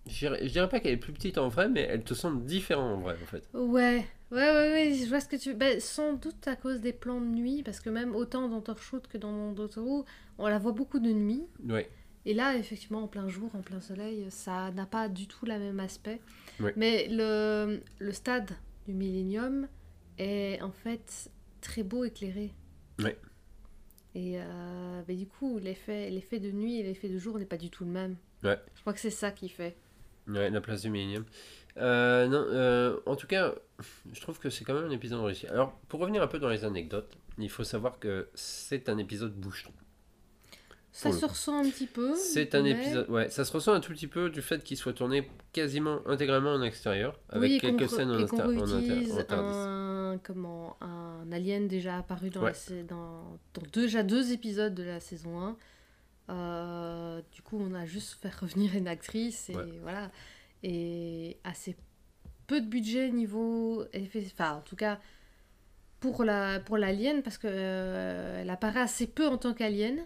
Speaker 1: Je dirais, pas qu'elle est plus petite en vrai, mais elle te semble différente en vrai en fait.
Speaker 2: Ouais, ouais, ouais, ouais, je vois ce que tu... Ben, sans doute à cause des plans de nuit, parce que même autant dans Torchwood que dans Doctor Who, on la voit beaucoup de nuit.
Speaker 1: Ouais.
Speaker 2: Et là, effectivement, en plein jour, en plein soleil, ça n'a pas du tout le même aspect.
Speaker 1: Ouais.
Speaker 2: Mais le, le stade du Millennium est en fait très beau éclairé.
Speaker 1: Ouais.
Speaker 2: Et euh, ben, du coup, l'effet l'effet de nuit et l'effet de jour n'est pas du tout le même.
Speaker 1: Ouais.
Speaker 2: Je crois que c'est ça qui fait.
Speaker 1: Ouais, la place du Millennium. Euh, non, euh, en tout cas, je trouve que c'est quand même un épisode réussi. Alors, pour revenir un peu dans les anecdotes, il faut savoir que c'est un épisode boucheton.
Speaker 2: Ça se ressent un petit peu.
Speaker 1: C'est un
Speaker 2: mais-
Speaker 1: épisode, ouais, ça se ressent un tout petit peu du fait qu'il soit tourné quasiment intégralement en extérieur, avec
Speaker 2: oui,
Speaker 1: quelques scènes en,
Speaker 2: et
Speaker 1: inter- en, en
Speaker 2: un, comment, un alien déjà apparu dans,
Speaker 1: Ouais.
Speaker 2: la sa- dans, dans déjà deux épisodes de la saison 1. Euh, du coup, on a juste fait revenir une actrice et
Speaker 1: Ouais.
Speaker 2: voilà. Et assez peu de budget niveau effet, enfin en tout cas pour la pour l'alien parce que euh, elle apparaît assez peu en tant qu'alien.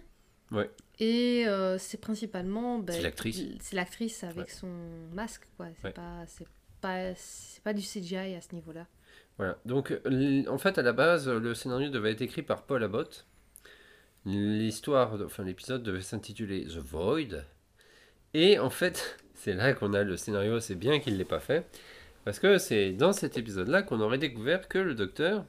Speaker 1: Ouais.
Speaker 2: Et euh, c'est principalement ben,
Speaker 1: C'est l'actrice.
Speaker 2: C'est l'actrice avec
Speaker 1: Ouais.
Speaker 2: son masque quoi. C'est
Speaker 1: Ouais.
Speaker 2: pas c'est pas c'est pas du CGI à ce niveau-là.
Speaker 1: Voilà. Donc, en fait, à la base, le scénario devait être écrit par Paul Abbott. L'histoire, enfin, l'épisode devait s'intituler The Void. Et en fait, c'est là qu'on a le scénario, c'est bien qu'il ne l'ait pas fait. Parce que c'est dans cet épisode-là qu'on aurait découvert que le docteur,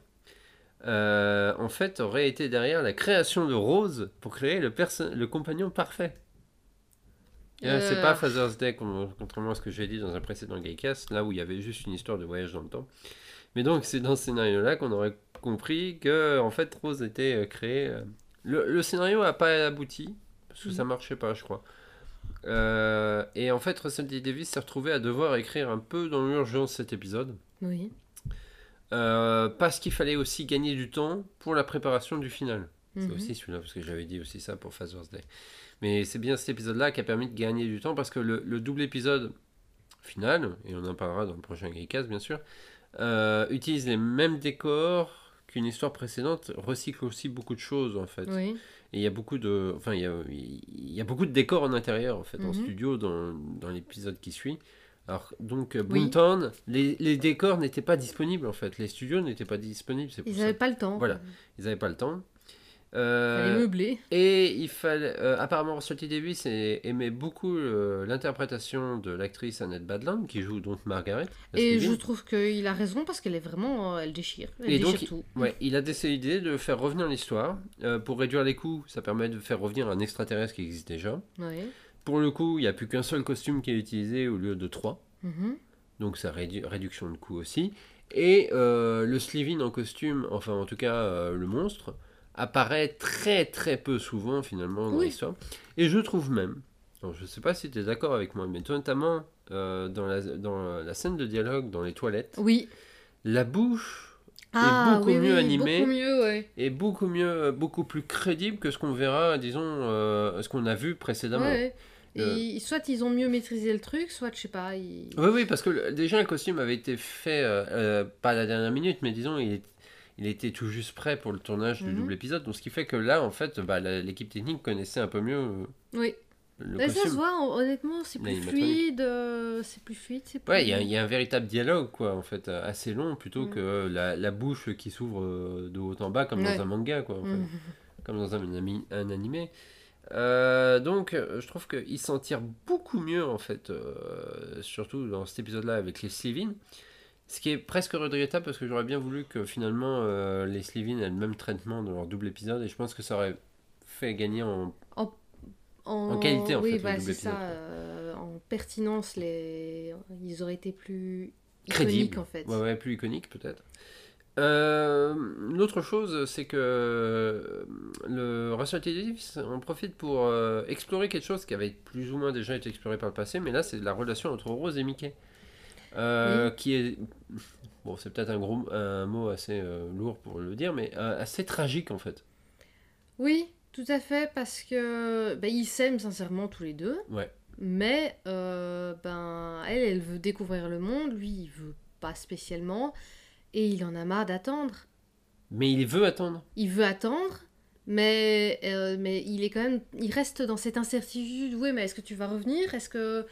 Speaker 1: euh, en fait, aurait été derrière la création de Rose pour créer le, le compagnon parfait. Là, C'est
Speaker 2: Euh.
Speaker 1: pas Father's Day, contrairement à ce que j'ai dit dans un précédent Gaycast, là où il y avait juste une histoire de voyage dans le temps. Mais donc, c'est dans ce scénario-là qu'on aurait compris que, en fait, Rose était euh, créée. euh, Le, le scénario n'a pas abouti, parce que ça
Speaker 2: Mhm.
Speaker 1: marchait pas, je crois. Euh, et en fait, Russell. Davis s'est retrouvé à devoir écrire un peu dans l'urgence cet épisode,
Speaker 2: Oui.
Speaker 1: Euh, parce qu'il fallait aussi gagner du temps pour la préparation du final. C'est
Speaker 2: Mhm.
Speaker 1: aussi celui-là, parce que j'avais dit aussi ça pour Father's Day. Mais c'est bien cet épisode-là qui a permis de gagner du temps, parce que le, le double épisode final, et on en parlera dans le prochain Geekcast bien sûr, euh, utilise les mêmes décors qu'une histoire précédente, recycle aussi beaucoup de choses en fait.
Speaker 2: Oui.
Speaker 1: Et il y a beaucoup de, enfin il y a, il y a beaucoup de décors en intérieur en fait, en
Speaker 2: Mhm.
Speaker 1: studio dans, dans l'épisode qui suit. Alors donc euh,
Speaker 2: Oui.
Speaker 1: Boomtown, les, les décors n'étaient pas disponibles en fait, les studios n'étaient pas disponibles, pour
Speaker 2: Ils n'avaient pas le temps.
Speaker 1: Voilà. Ils n'avaient pas le temps.
Speaker 2: Il fallait
Speaker 1: Euh,
Speaker 2: meubler.
Speaker 1: et il fallait. euh, apparemment, Russell. Davis aimait beaucoup euh, l'interprétation de l'actrice Annette Badland, qui joue donc Margaret.
Speaker 2: Et je trouve qu'il a raison parce qu'elle est vraiment. euh, Elle déchire. Elle
Speaker 1: Et donc,
Speaker 2: déchire tout.
Speaker 1: Ouais, il a décidé de faire revenir l'histoire. Euh, pour réduire les coûts, ça permet de faire revenir un extraterrestre qui existe déjà.
Speaker 2: Ouais.
Speaker 1: Pour le coup, il n'y a plus qu'un seul costume qui est utilisé au lieu de trois.
Speaker 2: Mhm.
Speaker 1: Donc ça réduit réduction de coût aussi. Et euh, le Slivin en costume, enfin en tout cas euh, le monstre, apparaît très très peu souvent finalement dans
Speaker 2: Oui.
Speaker 1: l'histoire. Et je trouve même, alors, je ne sais pas si tu es d'accord avec moi, mais notamment euh, dans, la, dans la scène de dialogue dans les toilettes,
Speaker 2: Oui.
Speaker 1: la bouche
Speaker 2: Ah,
Speaker 1: beaucoup
Speaker 2: oui,
Speaker 1: mieux
Speaker 2: oui,
Speaker 1: animé.
Speaker 2: Beaucoup mieux, ouais.
Speaker 1: est beaucoup mieux, beaucoup plus crédible que ce qu'on verra, disons, euh, ce qu'on a vu précédemment.
Speaker 2: Ouais. Et
Speaker 1: Euh.
Speaker 2: soit ils ont mieux maîtrisé le truc, soit je sais pas. Ils...
Speaker 1: Oui, oui, parce que déjà le costume avait été fait, euh, euh, pas à la dernière minute, mais disons, il, était tout juste prêt pour le tournage du
Speaker 2: Mhm.
Speaker 1: double épisode. Donc ce qui fait que là, en fait, bah, l'équipe technique connaissait un peu mieux
Speaker 2: Oui.
Speaker 1: le
Speaker 2: Mais ça se
Speaker 1: costume.
Speaker 2: voit, hon- honnêtement, c'est plus fluide. euh, c'est plus fluide. C'est plus...
Speaker 1: Ouais, il y, a- il y a un véritable dialogue, quoi, en fait, assez long, plutôt
Speaker 2: Mhm.
Speaker 1: que la, la bouche qui s'ouvre de haut en bas, comme
Speaker 2: Ouais.
Speaker 1: dans un manga, quoi, en fait.
Speaker 2: Mhm.
Speaker 1: comme dans un, un animé. Euh, donc, euh, je trouve qu'il s'en tire beaucoup mieux, en fait, euh, surtout dans cet épisode-là avec les Slivin. Ce qui est presque regrettable parce que j'aurais bien voulu que finalement euh, les Slivin aient le même traitement dans leur double épisode et je pense que ça aurait fait gagner en. En qualité, en
Speaker 2: oui,
Speaker 1: fait, le
Speaker 2: voilà,
Speaker 1: double
Speaker 2: c'est ça.
Speaker 1: épisode,
Speaker 2: euh, en pertinence, les... ils auraient été plus
Speaker 1: Crédible.
Speaker 2: iconiques en fait.
Speaker 1: Ouais, ouais, plus iconique peut-être. Euh, L'autre chose, c'est que euh, le. Davis en profite pour euh, explorer quelque chose qui avait plus ou moins déjà été exploré par le passé, mais là c'est la relation entre Rose et Mickey. Euh, Qui est. Bon, c'est peut-être un, gros, un mot assez lourd pour le dire, mais assez tragique en fait.
Speaker 2: Oui, tout à fait, parce que ben, ils s'aiment sincèrement tous les deux.
Speaker 1: Ouais.
Speaker 2: Mais ben, elle, elle veut découvrir le monde, lui, il veut pas spécialement. Et il en a marre d'attendre.
Speaker 1: Mais il veut attendre.
Speaker 2: Il veut attendre, mais, euh, mais il est quand même. Il reste dans cette incertitude. Oui, mais est-ce que tu vas revenir? Est-ce que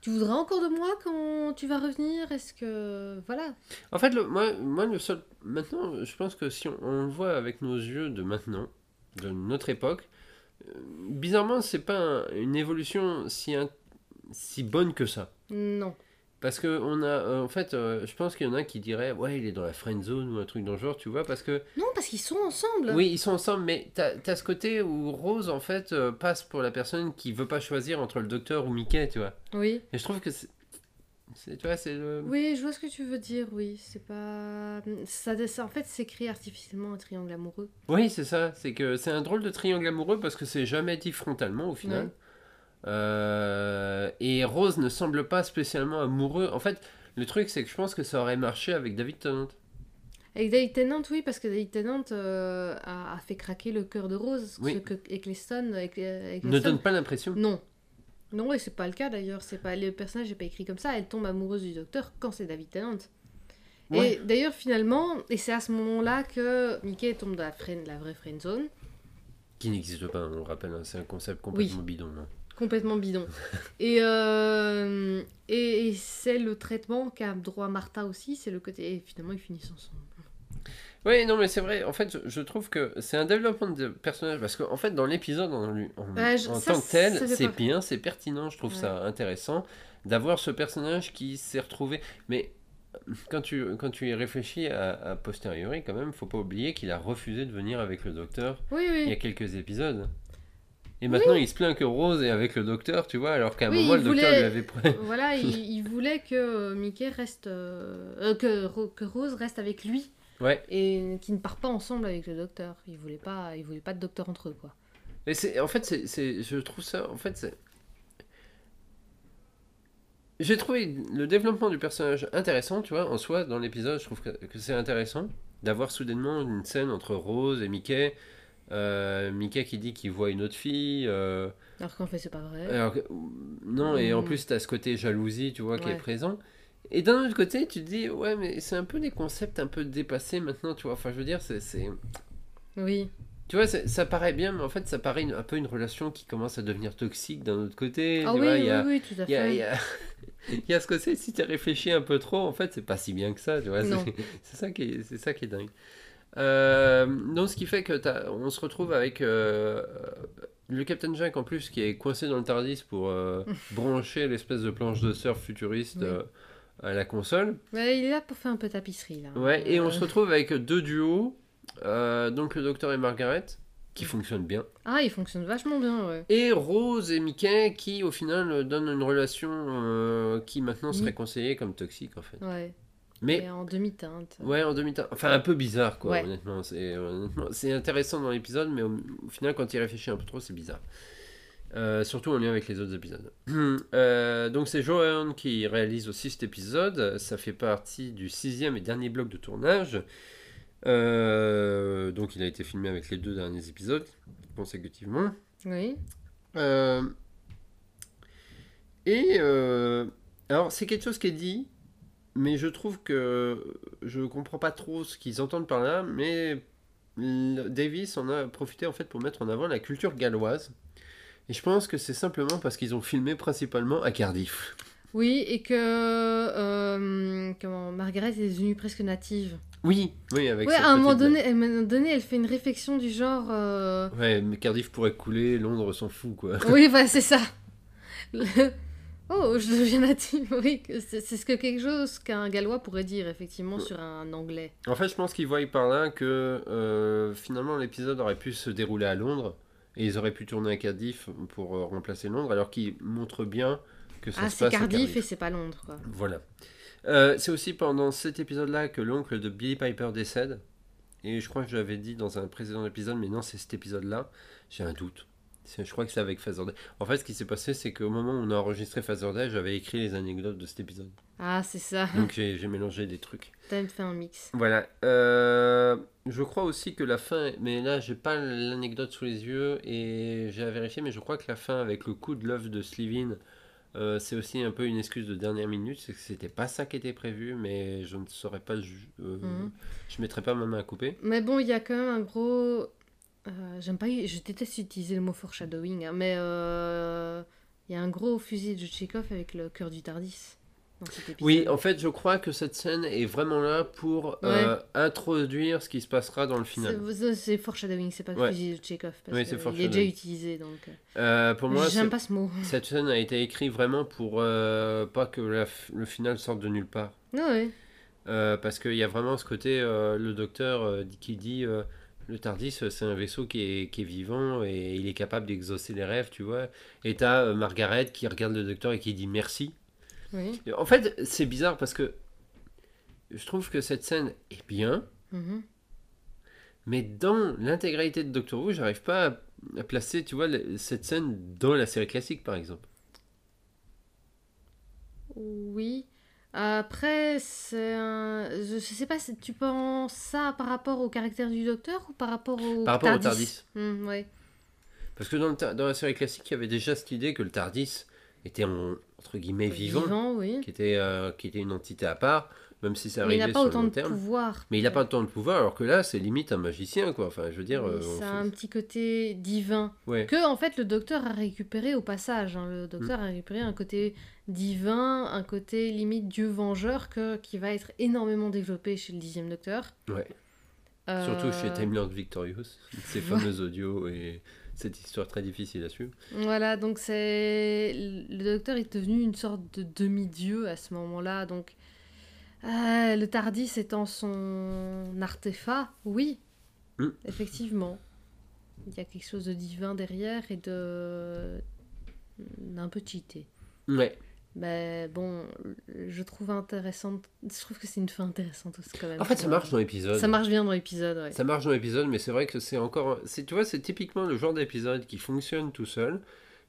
Speaker 2: tu voudras encore de moi quand tu vas revenir? Est-ce que. Voilà.
Speaker 1: En fait, le, moi, moi, le seul. Maintenant, je pense que si on, on le voit avec nos yeux de maintenant, de notre époque, euh, bizarrement, c'est pas un- une évolution si, si bonne que ça.
Speaker 2: Non.
Speaker 1: Parce que on a, euh, en fait, euh, je pense qu'il y en a qui diraient, ouais, il est dans la friend zone ou un truc dans le genre, tu vois, parce que
Speaker 2: Non, parce qu'ils sont ensemble.
Speaker 1: oui, ils sont ensemble, mais t'as as ce côté où Rose, en fait, euh, passe pour la personne qui veut pas choisir entre le docteur ou Mickey, tu vois.
Speaker 2: Oui.
Speaker 1: Et je trouve que c'est, c'est- tu vois, c'est le.
Speaker 2: Oui, je vois ce que tu veux dire, oui. C'est pas. Ça, ça, en fait, c'est créé artificiellement un triangle amoureux.
Speaker 1: Oui, c'est ça. C'est que c'est un drôle de triangle amoureux parce que c'est jamais dit frontalement au final.
Speaker 2: Ouais.
Speaker 1: Euh, et Rose ne semble pas spécialement amoureux. En fait, le truc, c'est que je pense que ça aurait marché avec David Tennant.
Speaker 2: Avec David Tennant, oui, parce que David Tennant euh, a, a fait craquer le cœur de Rose.
Speaker 1: Oui.
Speaker 2: Ce que Eccleston. Ec- Eccleston-
Speaker 1: Ne donne pas l'impression.
Speaker 2: Non. Non, et c'est pas le cas d'ailleurs. C'est pas le personnage n'est pas écrit comme ça. Elle tombe amoureuse du docteur quand c'est David Tennant.
Speaker 1: Ouais.
Speaker 2: Et d'ailleurs, finalement, et c'est à ce moment-là que Mickey tombe dans la, friend- la vraie friend zone,
Speaker 1: Qui n'existe pas, on le rappelle. hein, C'est un concept complètement bidon. hein.
Speaker 2: Complètement bidon. et, euh, et, et c'est le traitement qu'a droit Martha aussi. C'est le côté. Et finalement, ils finissent ensemble.
Speaker 1: Oui, non, mais c'est vrai. En fait, je- trouve que c'est un développement de personnage parce qu'en fait, dans l'épisode en, en,
Speaker 2: Ouais, je-
Speaker 1: en
Speaker 2: ça,
Speaker 1: tant que tel, c'est bien, c'est pertinent. Je trouve
Speaker 2: Ouais.
Speaker 1: ça intéressant d'avoir ce personnage qui s'est retrouvé. Mais quand tu, quand tu y réfléchis à, à posteriori, quand même, faut pas oublier qu'il a refusé de venir avec le docteur
Speaker 2: Oui,
Speaker 1: il y a quelques épisodes. Et maintenant, il se plaint que Rose est avec le docteur, tu vois, alors qu'à un
Speaker 2: Oui,
Speaker 1: moment, le docteur lui avait pris.
Speaker 2: voilà, il, il voulait que Mickey reste. euh, euh, que, Ro- que Rose reste avec lui.
Speaker 1: Ouais.
Speaker 2: Et qu'ils ne partent pas ensemble avec le docteur. Il voulait pas, il voulait pas de docteur entre eux, quoi.
Speaker 1: Et c'est, en fait, c'est, c'est- je trouve ça, en fait, c'est... J'ai trouvé le développement du personnage intéressant, tu vois, en soi, dans l'épisode, je trouve que, que c'est intéressant d'avoir soudainement une scène entre Rose et Mickey, Euh, Mickey qui dit qu'il voit une autre fille. euh,
Speaker 2: Alors qu'en fait, c'est pas vrai.
Speaker 1: alors que- non, et en
Speaker 2: Mm.
Speaker 1: plus, tu as ce côté jalousie, tu vois, qui est présent. Et d'un autre côté, tu te dis, ouais, mais c'est un peu des concepts un peu dépassés maintenant, tu vois. Enfin, je veux dire, c'est.
Speaker 2: Oui.
Speaker 1: Tu vois, ça paraît bien, mais en fait, ça paraît une- un peu une relation qui commence à devenir toxique d'un autre côté.
Speaker 2: Ah oui,
Speaker 1: vois,
Speaker 2: oui,
Speaker 1: y a-
Speaker 2: oui, tout à fait.
Speaker 1: il y a- y a ce côté, si tu réfléchis un peu trop, en fait, c'est pas si bien que ça, tu vois. C'est ça, qui est- c'est ça qui est dingue. Euh, donc, ce qui fait que on se retrouve avec euh, le Captain Jack en plus qui est coincé dans le Tardis pour euh, brancher l'espèce de planche de surf futuriste
Speaker 2: Oui.
Speaker 1: euh, à la console.
Speaker 2: Ouais, il est là pour faire un peu tapisserie, là.
Speaker 1: Ouais, et on
Speaker 2: Euh,
Speaker 1: se retrouve avec deux duos, euh, donc le Docteur et Margaret, qui fonctionnent bien.
Speaker 2: Ah, il fonctionne vachement bien, ouais.
Speaker 1: Et Rose et Mickey qui au final euh, donnent une relation euh, qui maintenant serait conseillée comme toxique en fait.
Speaker 2: Ouais.
Speaker 1: Mais
Speaker 2: en demi-teinte.
Speaker 1: ouais en demi-teinte, enfin un peu bizarre quoi
Speaker 2: Ouais.
Speaker 1: honnêtement. C'est honnêtement, c'est intéressant dans l'épisode mais au, au final quand il réfléchit un peu trop c'est bizarre. Euh, surtout en lien avec les autres épisodes. Euh, donc c'est Johan qui réalise aussi cet épisode. Ça fait partie du sixième et dernier bloc de tournage. Euh, donc il a été filmé avec les deux derniers épisodes consécutivement.
Speaker 2: Oui.
Speaker 1: Euh, et euh, alors c'est quelque chose qui est dit, mais je trouve que je comprends pas trop ce qu'ils entendent par là, mais Davis en a profité en fait pour mettre en avant la culture galloise. Et je pense que c'est simplement parce qu'ils ont filmé principalement à Cardiff.
Speaker 2: Oui, et que euh, comment, Margaret est devenue presque native.
Speaker 1: Oui, oui, avec
Speaker 2: Ouais, à un moment donné, à un moment donné, elle fait une réflexion du genre. euh.
Speaker 1: Ouais, mais Cardiff pourrait couler, Londres s'en fout quoi.
Speaker 2: Oui, bah, c'est ça. Le- Oh, je deviens native. Oui, c'est c'est ce que quelque chose qu'un gallois pourrait dire effectivement sur un anglais.
Speaker 1: En fait, je pense qu'ils voient par là que euh, finalement l'épisode aurait pu se dérouler à Londres et ils auraient pu tourner à Cardiff pour euh, remplacer Londres, alors qu'ils montrent bien que ça
Speaker 2: Ah,
Speaker 1: se
Speaker 2: c'est
Speaker 1: passe à
Speaker 2: Cardiff,
Speaker 1: Cardiff.
Speaker 2: et c'est pas Londres, quoi.
Speaker 1: Voilà. Euh, c'est aussi pendant cet épisode-là que l'oncle de Billy Piper décède. Et je crois que je l'avais dit dans un précédent épisode, mais non, c'est cet épisode-là. J'ai un doute. Je crois que c'est avec Father Day. En fait, ce qui s'est passé, c'est qu'au moment où on a enregistré Father Day, j'avais écrit les anecdotes de cet épisode.
Speaker 2: Ah, c'est ça.
Speaker 1: Donc j'ai mélangé des trucs.
Speaker 2: T'as fait un mix.
Speaker 1: Voilà. Euh, je crois aussi que la fin, mais là j'ai pas l'anecdote sous les yeux et j'ai à vérifier, mais je crois que la fin avec le coup de l'œuf de Slivin, euh, c'est aussi un peu une excuse de dernière minute. C'est que c'était pas ça qui était prévu, mais je ne saurais pas. euh,
Speaker 2: Mhm.
Speaker 1: Je mettrais pas ma main à couper.
Speaker 2: Mais bon, il y a quand même un gros. Euh, J'aime pas. Je déteste utiliser le mot foreshadowing, hein, mais euh, il y a un gros fusil de Chekhov avec le cœur du Tardis dans cet épisode.
Speaker 1: Oui, en fait, je crois que cette scène est vraiment là pour euh, introduire ce qui se passera dans le final.
Speaker 2: C'est- foreshadowing, c'est pas le
Speaker 1: Ouais.
Speaker 2: fusil de Chekhov. Parce
Speaker 1: Oui,
Speaker 2: que
Speaker 1: c'est
Speaker 2: il est déjà utilisé donc. euh,
Speaker 1: Euh, pour moi,
Speaker 2: J'aime pas ce mot.
Speaker 1: cette scène a été écrite vraiment pour euh, pas que la le final sorte de nulle part.
Speaker 2: Ouais.
Speaker 1: Euh, parce qu'il y a vraiment ce côté, euh, le docteur euh, qui dit euh, le Tardis, euh, c'est un vaisseau qui est, qui est vivant et il est capable d'exaucer les rêves, tu vois. Et t'as euh, Margaret qui regarde le docteur et qui dit merci.
Speaker 2: Oui.
Speaker 1: En fait, c'est bizarre parce que je trouve que cette scène est bien,
Speaker 2: Mhm.
Speaker 1: mais dans l'intégralité de Doctor Who, j'arrive pas à, à placer, tu vois, cette scène dans la série classique, par exemple.
Speaker 2: Oui. Après, c'est un... Je sais pas si tu penses ça par rapport au caractère du docteur ou par rapport au
Speaker 1: Par rapport au Tardis.
Speaker 2: Ouais.
Speaker 1: Parce que dans, le ta- dans la série classique, il y avait déjà cette idée que le Tardis était en- entre guillemets vivant.
Speaker 2: oui.
Speaker 1: qui était, euh, qui était une entité à part, même si ça
Speaker 2: Mais il
Speaker 1: arrivait
Speaker 2: n'a pas
Speaker 1: sur
Speaker 2: autant
Speaker 1: le long
Speaker 2: de pouvoir.
Speaker 1: Mais il n'a pas autant de pouvoir, alors que là, c'est limite un magicien, quoi. Enfin, je veux dire. Euh,
Speaker 2: ça
Speaker 1: fait-
Speaker 2: a un petit côté divin.
Speaker 1: Ouais.
Speaker 2: Que, en fait, le docteur a récupéré au passage. hein. Le docteur a récupéré un côté divin, un côté limite dieu vengeur que, qui va être énormément développé chez le dixième docteur.
Speaker 1: Ouais.
Speaker 2: Euh,
Speaker 1: Surtout chez Time Lord Victorious, ces
Speaker 2: Ouais.
Speaker 1: fameux audios et cette histoire très difficile à suivre.
Speaker 2: Voilà, donc c'est. Le docteur est devenu une sorte de demi-dieu à ce moment-là. Donc, euh, le Tardis étant son artefact, oui,
Speaker 1: Mm.
Speaker 2: effectivement. Il y a quelque chose de divin derrière et de. d'un peu cheaté.
Speaker 1: Ouais.
Speaker 2: Mais bon, je trouve intéressante. Je trouve que c'est une fin intéressante aussi quand même.
Speaker 1: En fait, ça marche dans l'épisode.
Speaker 2: Ça marche bien dans l'épisode, ouais.
Speaker 1: Ça marche dans l'épisode, mais c'est vrai que c'est encore. c'est Tu vois, c'est typiquement le genre d'épisode qui fonctionne tout seul,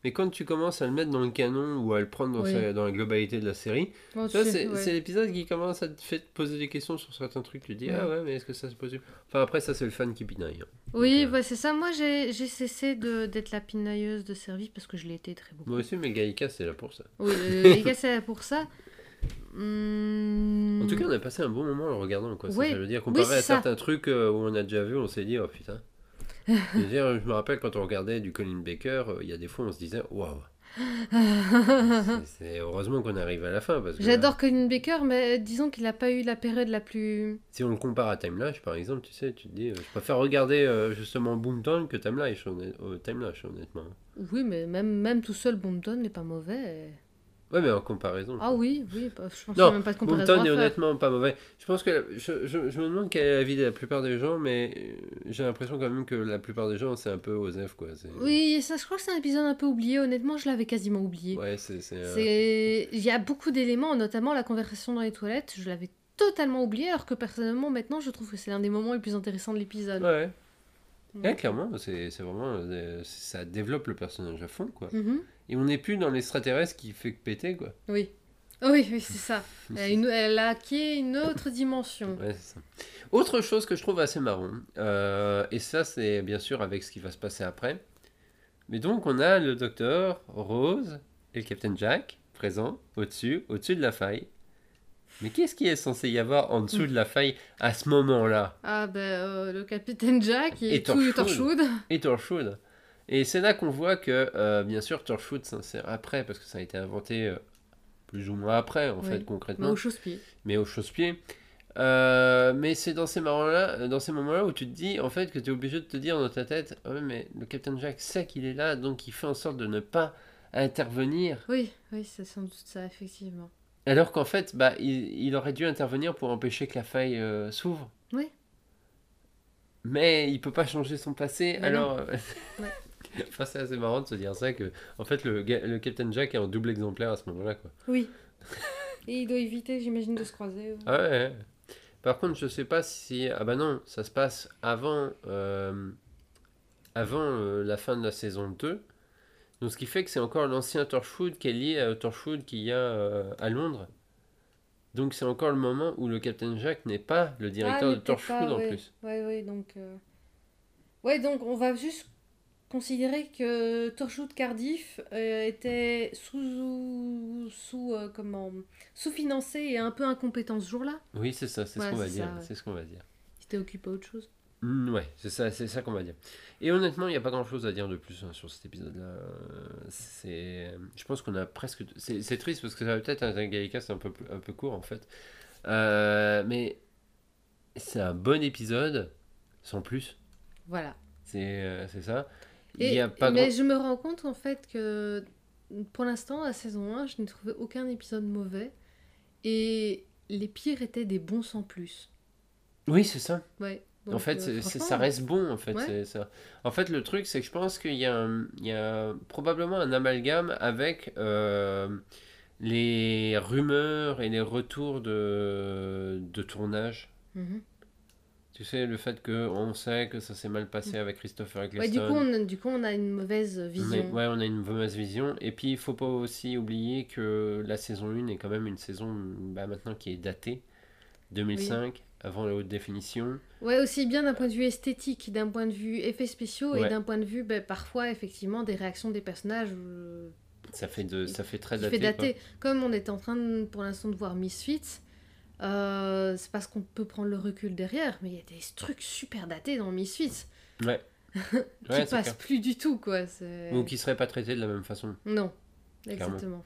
Speaker 1: mais quand tu commences à le mettre dans le canon ou à le prendre dans,
Speaker 2: Oui.
Speaker 1: sa- dans la globalité de la série,
Speaker 2: Bon,
Speaker 1: c'est
Speaker 2: ouais.
Speaker 1: l'épisode qui commence à te poser des questions sur certains trucs. Tu te dis,
Speaker 2: Ouais.
Speaker 1: ah ouais, mais est-ce que ça c'est possible? Enfin, après, ça c'est le fan qui pinaille. hein.
Speaker 2: Oui,
Speaker 1: euh,
Speaker 2: ouais, c'est ça. Moi, j'ai cessé d'être la pinailleuse de service parce que je l'ai été très beaucoup.
Speaker 1: Moi aussi, mais Gaïka, c'est là pour ça.
Speaker 2: Oui, les gars, c'est pour ça. Hmm,
Speaker 1: En tout cas, on a passé un bon moment en le regardant. Quoi. Ça,
Speaker 2: Oui.
Speaker 1: ça veut dire, comparé à
Speaker 2: ça.
Speaker 1: certains trucs euh, où on a déjà vu, on s'est dit, oh putain. Je, veux dire, je me rappelle quand on regardait du Colin Baker, euh, il y a des fois on se disait, waouh. C'est- heureusement qu'on arrive à la fin. parce que
Speaker 2: J'adore Colin Baker, mais disons qu'il n'a pas eu la période la plus.
Speaker 1: Si on le compare à Time Lash, par exemple, tu sais, tu te dis, euh, je préfère regarder euh, justement Boomtown que Time Lash, honnêtement.
Speaker 2: Oui, mais même, même tout seul, Boomtown n'est pas mauvais.
Speaker 1: Ouais, mais en comparaison.
Speaker 2: Ah oui, oui, bah, je pense qu'il n'y a même pas de comparaison. À
Speaker 1: est honnêtement pas mauvais. Je pense que je, je, je me demande quel est l'avis de la plupart des gens, mais j'ai l'impression quand même que la plupart des gens c'est un peu Osef quoi.
Speaker 2: Oui, ça, je crois que c'est un épisode un peu oublié. Honnêtement, je l'avais quasiment oublié.
Speaker 1: Ouais, c'est euh,
Speaker 2: C'est, il y a beaucoup d'éléments, notamment la conversation dans les toilettes. Je l'avais totalement oublié, alors que personnellement, maintenant, je trouve que c'est l'un des moments les plus intéressants de l'épisode.
Speaker 1: Ouais. Ouais, clairement, c'est vraiment euh, ça développe le personnage à fond quoi.
Speaker 2: mhm,
Speaker 1: Et on n'est plus dans l'extraterrestre qui fait que péter quoi.
Speaker 2: Oui. Oui, oui, c'est ça. Elle a, une- elle a acquis une autre dimension.
Speaker 1: Ouais, c'est ça. Autre chose que je trouve assez marrant, euh, et ça c'est bien sûr avec ce qui va se passer après. Mais donc on a le docteur, Rose et le Captain Jack présents au-dessus, au-dessus de la faille. Mais qu'est-ce qui est censé y avoir en dessous de la faille à ce moment-là?
Speaker 2: Ah ben, euh, le capitaine Jack,
Speaker 1: Et
Speaker 2: est tout
Speaker 1: torchwood. Et Torchwood. Et c'est là qu'on voit que, euh, bien sûr, Torchwood s'insère après, parce que ça a été inventé euh, plus ou moins après, en
Speaker 2: Oui.
Speaker 1: fait,
Speaker 2: Mais
Speaker 1: concrètement.
Speaker 2: au chausse-pied.
Speaker 1: mais au chausse-pied. Euh, mais c'est dans ces moments-là, dans ces moments-là où tu te dis en fait que tu es obligé de te dire dans ta tête, ouais, mais le Captain Jack sait qu'il est là, donc il fait en sorte de ne pas intervenir.
Speaker 2: Oui, oui, c'est sans doute ça, effectivement.
Speaker 1: Alors qu'en fait, bah, il, il aurait dû intervenir pour empêcher que la faille euh, s'ouvre.
Speaker 2: Oui.
Speaker 1: Mais il peut pas changer son passé,
Speaker 2: Mais
Speaker 1: alors.
Speaker 2: Ouais.
Speaker 1: enfin, c'est assez marrant de se dire ça que, en fait, le, le Captain Jack est en double exemplaire à ce moment-là, quoi.
Speaker 2: Oui. Et il doit éviter, j'imagine, de se croiser. ouais.
Speaker 1: Ah ouais, ouais. Par contre, je sais pas si. Ah bah non, ça se passe avant, euh, avant euh, la fin de la saison 2. Donc ce qui fait que c'est encore l'ancien Torchwood qui est lié au Torchwood qu'il y a euh, à Londres. Donc c'est encore le moment où le Captain Jack n'est pas le directeur
Speaker 2: Ah,
Speaker 1: de
Speaker 2: mais peut-être
Speaker 1: Torchwood
Speaker 2: pas,
Speaker 1: en plus.
Speaker 2: Ouais, ouais, donc. euh, Ouais, donc on va juste considérer que Torchwood Cardiff euh, était sous. sous. euh, comment. sous-financé et un peu incompétent ce jour-là.
Speaker 1: Oui, c'est ça, c'est
Speaker 2: Ouais,
Speaker 1: ce qu'on va dire.
Speaker 2: ouais.
Speaker 1: C'est ce qu'on va dire.
Speaker 2: Il était occupé à autre chose.
Speaker 1: Mm, ouais, c'est ça, c'est ça qu'on va dire. Et honnêtement, il n'y a pas grand-chose à dire de plus hein, sur cet épisode-là. C'est, je pense qu'on a presque. C'est triste parce que ça va peut-être un Gaïka, c'est un peu un peu court en fait. Euh, mais c'est un bon épisode, sans plus.
Speaker 2: Voilà.
Speaker 1: C'est c'est ça. Il
Speaker 2: Et,
Speaker 1: y a pas
Speaker 2: mais
Speaker 1: grand.
Speaker 2: je me rends compte en fait que pour l'instant, la saison 1, je n'ai trouvé aucun épisode mauvais. Et les pires étaient des bons sans plus.
Speaker 1: Oui, c'est ça.
Speaker 2: Ouais.
Speaker 1: en fait,
Speaker 2: euh,
Speaker 1: ça reste bon, en fait.
Speaker 2: Ouais.
Speaker 1: ça. En fait, le truc, c'est que je pense qu'il y, y a probablement un amalgame avec euh, les rumeurs et les retours de, de tournage.
Speaker 2: mhm.
Speaker 1: Tu sais, le fait qu'on sait que ça s'est mal passé avec Christopher
Speaker 2: Ouais,
Speaker 1: Eccleston.
Speaker 2: du, coup, on a, du coup, on a une mauvaise vision.
Speaker 1: ouais, on a une mauvaise vision. Et puis, il faut pas aussi oublier que la saison 1 est quand même une saison bah, maintenant qui est datée. 2005, avant la haute définition.
Speaker 2: Ouais, aussi bien d'un point de vue esthétique, d'un point de vue effets spéciaux
Speaker 1: Ouais.
Speaker 2: et d'un point de vue, ben, parfois, effectivement, des réactions des personnages euh,
Speaker 1: Ça fait, de, ça fait très daté.
Speaker 2: fait dater. Comme on est en train, de- pour l'instant, de voir Misfits, euh, c'est parce qu'on peut prendre le recul derrière, mais il y a des trucs super datés dans Misfits
Speaker 1: Ouais.
Speaker 2: qui
Speaker 1: Ouais,
Speaker 2: passent
Speaker 1: clair.
Speaker 2: plus du tout, quoi.
Speaker 1: Ou qui seraient pas traités de la même façon.
Speaker 2: Non,
Speaker 1: Clairement.
Speaker 2: exactement.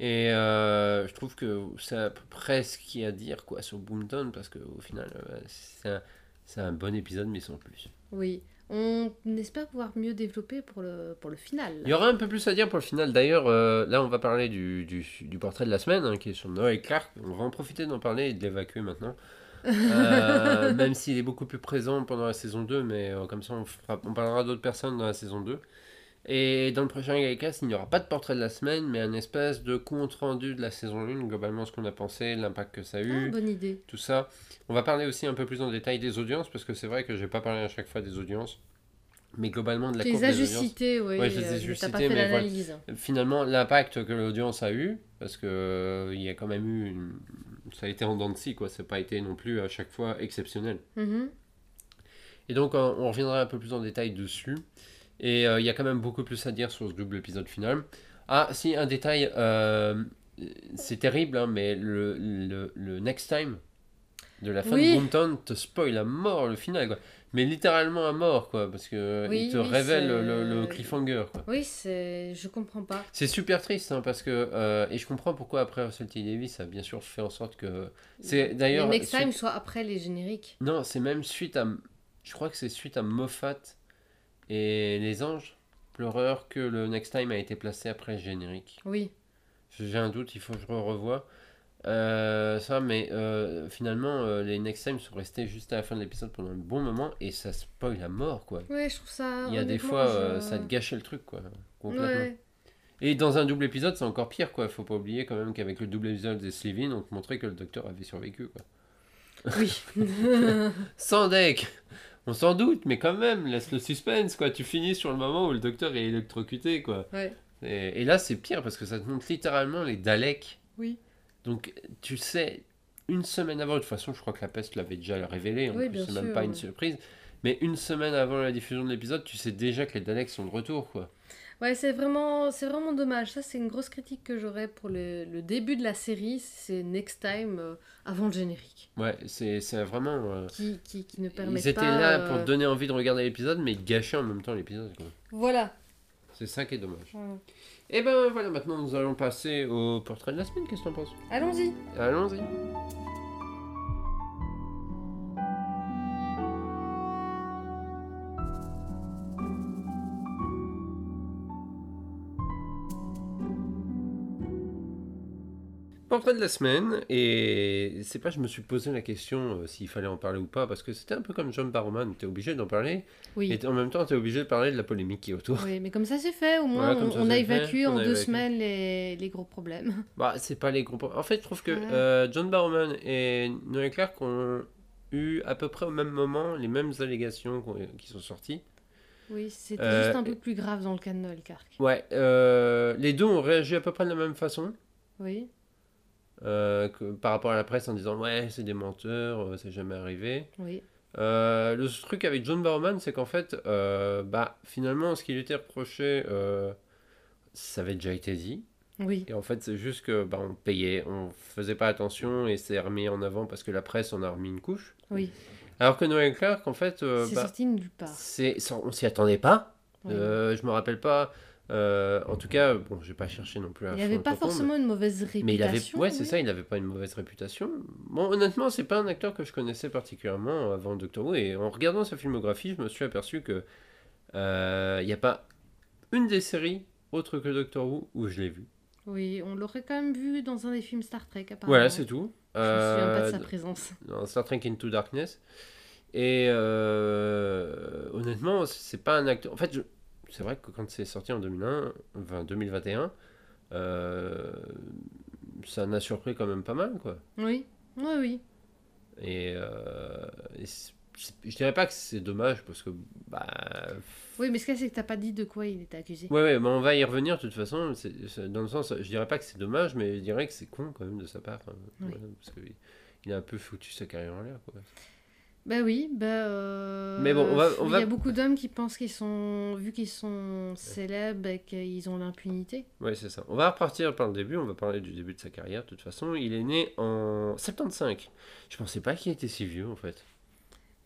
Speaker 1: Et euh, je trouve que c'est à peu près ce qu'il y a à dire quoi, sur Boomtown, parce qu'au final, euh, c'est un, c'est un bon épisode, mais sans plus.
Speaker 2: Oui. On espère pouvoir mieux développer pour le, pour le final.
Speaker 1: Il y aura un peu plus à dire pour le final. D'ailleurs, euh, là, on va parler du, du, du portrait de la semaine, hein, qui est sur Noah Clark. On va en profiter d'en parler et de l'évacuer maintenant. Euh, même s'il est beaucoup plus présent pendant la saison 2, mais euh, comme ça, on, fera- on parlera d'autres personnes dans la saison 2. Et dans le prochain Gaïcast, il n'y aura pas de portrait de la semaine, mais un espèce de compte rendu de la saison 1, globalement ce qu'on a pensé, l'impact que ça a
Speaker 2: Ah,
Speaker 1: eu,
Speaker 2: bonne idée.
Speaker 1: tout ça. On va parler aussi un peu plus en détail des audiences, parce que c'est vrai que je vais pas parler à chaque fois des audiences. Mais globalement, de la courbe des audiences,
Speaker 2: cités, oui.
Speaker 1: Ouais, je les ai
Speaker 2: euh,
Speaker 1: juste cités, mais voilà. finalement, l'impact que l'audience a eu, parce que euh, il y a quand même eu. une- Ça a été en dents de scie, quoi. Ça n'a pas été non plus à chaque fois exceptionnel.
Speaker 2: Mhm.
Speaker 1: Et donc, on, on reviendra un peu plus en détail dessus. Et euh, il y a quand même beaucoup plus à dire sur ce double épisode final. Ah, si, un détail. euh, c'est terrible, hein, mais le, le, le next time de la fin
Speaker 2: Oui.
Speaker 1: de Boomtown te spoil à mort le final, quoi. Mais littéralement à mort, quoi, parce que
Speaker 2: Oui,
Speaker 1: il te
Speaker 2: oui,
Speaker 1: révèle le, le cliffhanger, quoi.
Speaker 2: Oui, c'est. Je comprends pas.
Speaker 1: C'est super triste, hein, parce que. euh, et je comprends pourquoi après Russell T. Davis a bien sûr fait en sorte que. C'est d'ailleurs.
Speaker 2: Le next
Speaker 1: suite-
Speaker 2: time soit après les génériques.
Speaker 1: Non, c'est même suite à. Je crois que c'est suite à Moffat et Les Anges Pleureurs que le Next Time a été placé après le générique.
Speaker 2: Oui.
Speaker 1: J'ai un doute, il faut que je revoie. Euh, ça, mais euh, finalement, euh, les Next Time sont restés juste à la fin de l'épisode pendant un bon moment et ça spoil à mort, quoi.
Speaker 2: Ouais, je trouve ça.
Speaker 1: Il y a des fois,
Speaker 2: je-
Speaker 1: ça te gâchait le truc, quoi. Complètement.
Speaker 2: Ouais.
Speaker 1: Et dans un double épisode, c'est encore pire, quoi. Faut pas oublier quand même qu'avec le double épisode des Slevin, on te montrait que le docteur avait survécu, quoi.
Speaker 2: Oui.
Speaker 1: Sans deck On s'en doute, mais quand même, laisse le suspense, quoi. Tu finis sur le moment où le docteur est électrocuté, quoi.
Speaker 2: ouais.
Speaker 1: Et, et là, c'est pire parce que ça te montre littéralement les Daleks.
Speaker 2: Oui.
Speaker 1: Donc, tu sais, une semaine avant, de toute façon, je crois que la peste l'avait déjà révélé, en
Speaker 2: Oui,
Speaker 1: plus, c'est même
Speaker 2: sûr,
Speaker 1: pas une surprise. Mais une semaine avant la diffusion de l'épisode, tu sais déjà que les Daleks sont de retour, quoi.
Speaker 2: Ouais, c'est vraiment, c'est vraiment dommage. Ça, c'est une grosse critique que j'aurais pour le, le début de la série. C'est Next Time euh, avant le générique.
Speaker 1: Ouais, c'est c'est vraiment. euh,
Speaker 2: Qui, qui, qui ne permet
Speaker 1: Ils étaient
Speaker 2: pas.
Speaker 1: là
Speaker 2: euh,
Speaker 1: pour donner envie de regarder l'épisode, mais ils gâchaient en même temps l'épisode.
Speaker 2: Voilà.
Speaker 1: C'est ça qui est dommage.
Speaker 2: Voilà.
Speaker 1: Et ben voilà, maintenant nous allons passer au portrait de la semaine. Qu'est-ce que t'en penses?
Speaker 2: Allons-y.
Speaker 1: Allons-y. Portrait de la semaine, et c'est pas, je me suis posé la question euh, s'il fallait en parler ou pas, parce que c'était un peu comme John Barrowman, t'es obligé d'en parler,
Speaker 2: Oui.
Speaker 1: et en même temps t'es obligé de parler de la polémique qui est autour.
Speaker 2: Oui, mais comme ça c'est fait, au moins
Speaker 1: Voilà,
Speaker 2: on,
Speaker 1: ça,
Speaker 2: on
Speaker 1: c'est
Speaker 2: a évacué en
Speaker 1: a
Speaker 2: deux
Speaker 1: évacué.
Speaker 2: semaines les, les gros problèmes.
Speaker 1: Bah, c'est pas les gros. En fait, je trouve que
Speaker 2: Ouais.
Speaker 1: euh, John Barrowman et Noël Clark ont eu à peu près au même moment les mêmes allégations qu'on- qui sont sorties.
Speaker 2: Oui, c'était
Speaker 1: Euh,
Speaker 2: juste un peu plus grave dans le cas de Noël Clark.
Speaker 1: Ouais, euh, les deux ont réagi à peu près de la même façon
Speaker 2: Oui,
Speaker 1: euh, que, par rapport à la presse en disant ouais, c'est des menteurs, euh, c'est jamais arrivé.
Speaker 2: oui,
Speaker 1: Euh, le truc avec John Barrowman, c'est qu'en fait, bah, finalement, ce qui lui était reproché, ça avait déjà été dit.
Speaker 2: oui,
Speaker 1: Et en fait, c'est juste que bah, on payait, on faisait pas attention et c'est remis en avant parce que la presse en a remis une couche.
Speaker 2: oui.
Speaker 1: Alors que Noël Clark, en fait, euh,
Speaker 2: c'est
Speaker 1: bah,
Speaker 2: sorti nulle part.
Speaker 1: c'est, on s'y attendait pas.
Speaker 2: Oui.
Speaker 1: Euh, je me rappelle pas. Euh, en tout cas, bon, j'ai pas cherché non plus. à
Speaker 2: il
Speaker 1: fond
Speaker 2: avait
Speaker 1: le
Speaker 2: pas
Speaker 1: tampon,
Speaker 2: forcément une mauvaise réputation.
Speaker 1: Mais, il avait, ouais, c'est ça, il avait pas une mauvaise réputation. Bon, honnêtement, c'est pas un acteur que je connaissais particulièrement avant Doctor Who. Et en regardant sa filmographie, je me suis aperçu que euh, il n'y a pas une des séries autre que Doctor Who où je l'ai vu.
Speaker 2: Oui, on l'aurait quand même vu dans un des films Star Trek, apparemment.
Speaker 1: Voilà, c'est tout.
Speaker 2: Je me souviens pas de
Speaker 1: Euh,
Speaker 2: sa présence.
Speaker 1: dans Star Trek Into Darkness. Et honnêtement, c'est pas un acteur. En fait, je- c'est vrai que quand c'est sorti en 2001, enfin 2021, euh, ça m'a surpris quand même pas mal, quoi.
Speaker 2: Oui, oui, oui.
Speaker 1: Et, euh, et je dirais pas que c'est dommage parce que bah
Speaker 2: Oui, mais ce qu'il a, c'est que t'as pas dit de quoi il était accusé.
Speaker 1: ouais ouais mais on va y revenir de toute façon c'est c'est- dans le sens je dirais pas que c'est dommage mais je dirais que c'est con quand même de sa part hein.
Speaker 2: Oui.
Speaker 1: Parce que il a un peu foutu sa carrière en l'air quoi
Speaker 2: Bah oui, bah. euh,
Speaker 1: Mais bon, on va- on
Speaker 2: Il y a beaucoup d'hommes qui pensent qu'ils sont. Vu qu'ils sont célèbres et qu'ils ont l'impunité.
Speaker 1: Ouais, c'est ça. On va repartir par le début, on va parler du début de sa carrière de toute façon. Il est né en 75. Je pensais pas qu'il était si vieux en fait.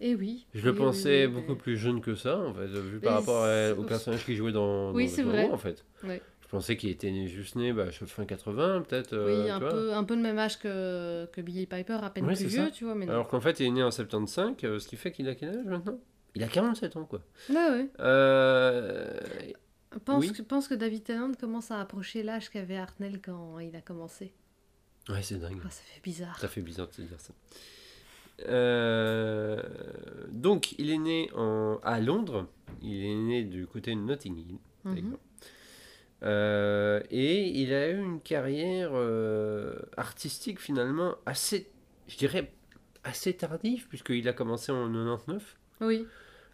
Speaker 2: Et oui.
Speaker 1: Je le
Speaker 2: oui,
Speaker 1: pensais
Speaker 2: oui, oui,
Speaker 1: beaucoup plus jeune que ça en fait, vu par rapport à- au personnage qu'il jouait dans,
Speaker 2: Oui, c'est vrai.
Speaker 1: Who, en fait.
Speaker 2: Ouais.
Speaker 1: Je pensais qu'il était né, juste né bah, fin 80 peut-être. euh,
Speaker 2: Oui, un peu, un peu le même âge que, que Billy Piper, à peine
Speaker 1: Ouais,
Speaker 2: plus vieux,
Speaker 1: ça.
Speaker 2: tu vois. Mais non.
Speaker 1: Alors qu'en fait il est né en 75, euh, ce qui fait qu'il a quel âge maintenant? Il a 47 ans quoi.
Speaker 2: Ouais, ouais.
Speaker 1: Euh,
Speaker 2: Pense,
Speaker 1: Oui.
Speaker 2: que, pense que David Tennant commence à approcher l'âge qu'avait Hartnell quand il a commencé.
Speaker 1: Ouais, c'est dingue.
Speaker 2: Ah, ça fait bizarre.
Speaker 1: Ça fait bizarre de se dire ça. Euh, donc, il est né en, à Londres. Il est né du côté de Notting Hill. Euh, et il a eu une carrière euh, artistique finalement assez, je dirais, assez tardive, puisqu'il a commencé en 99.
Speaker 2: Oui,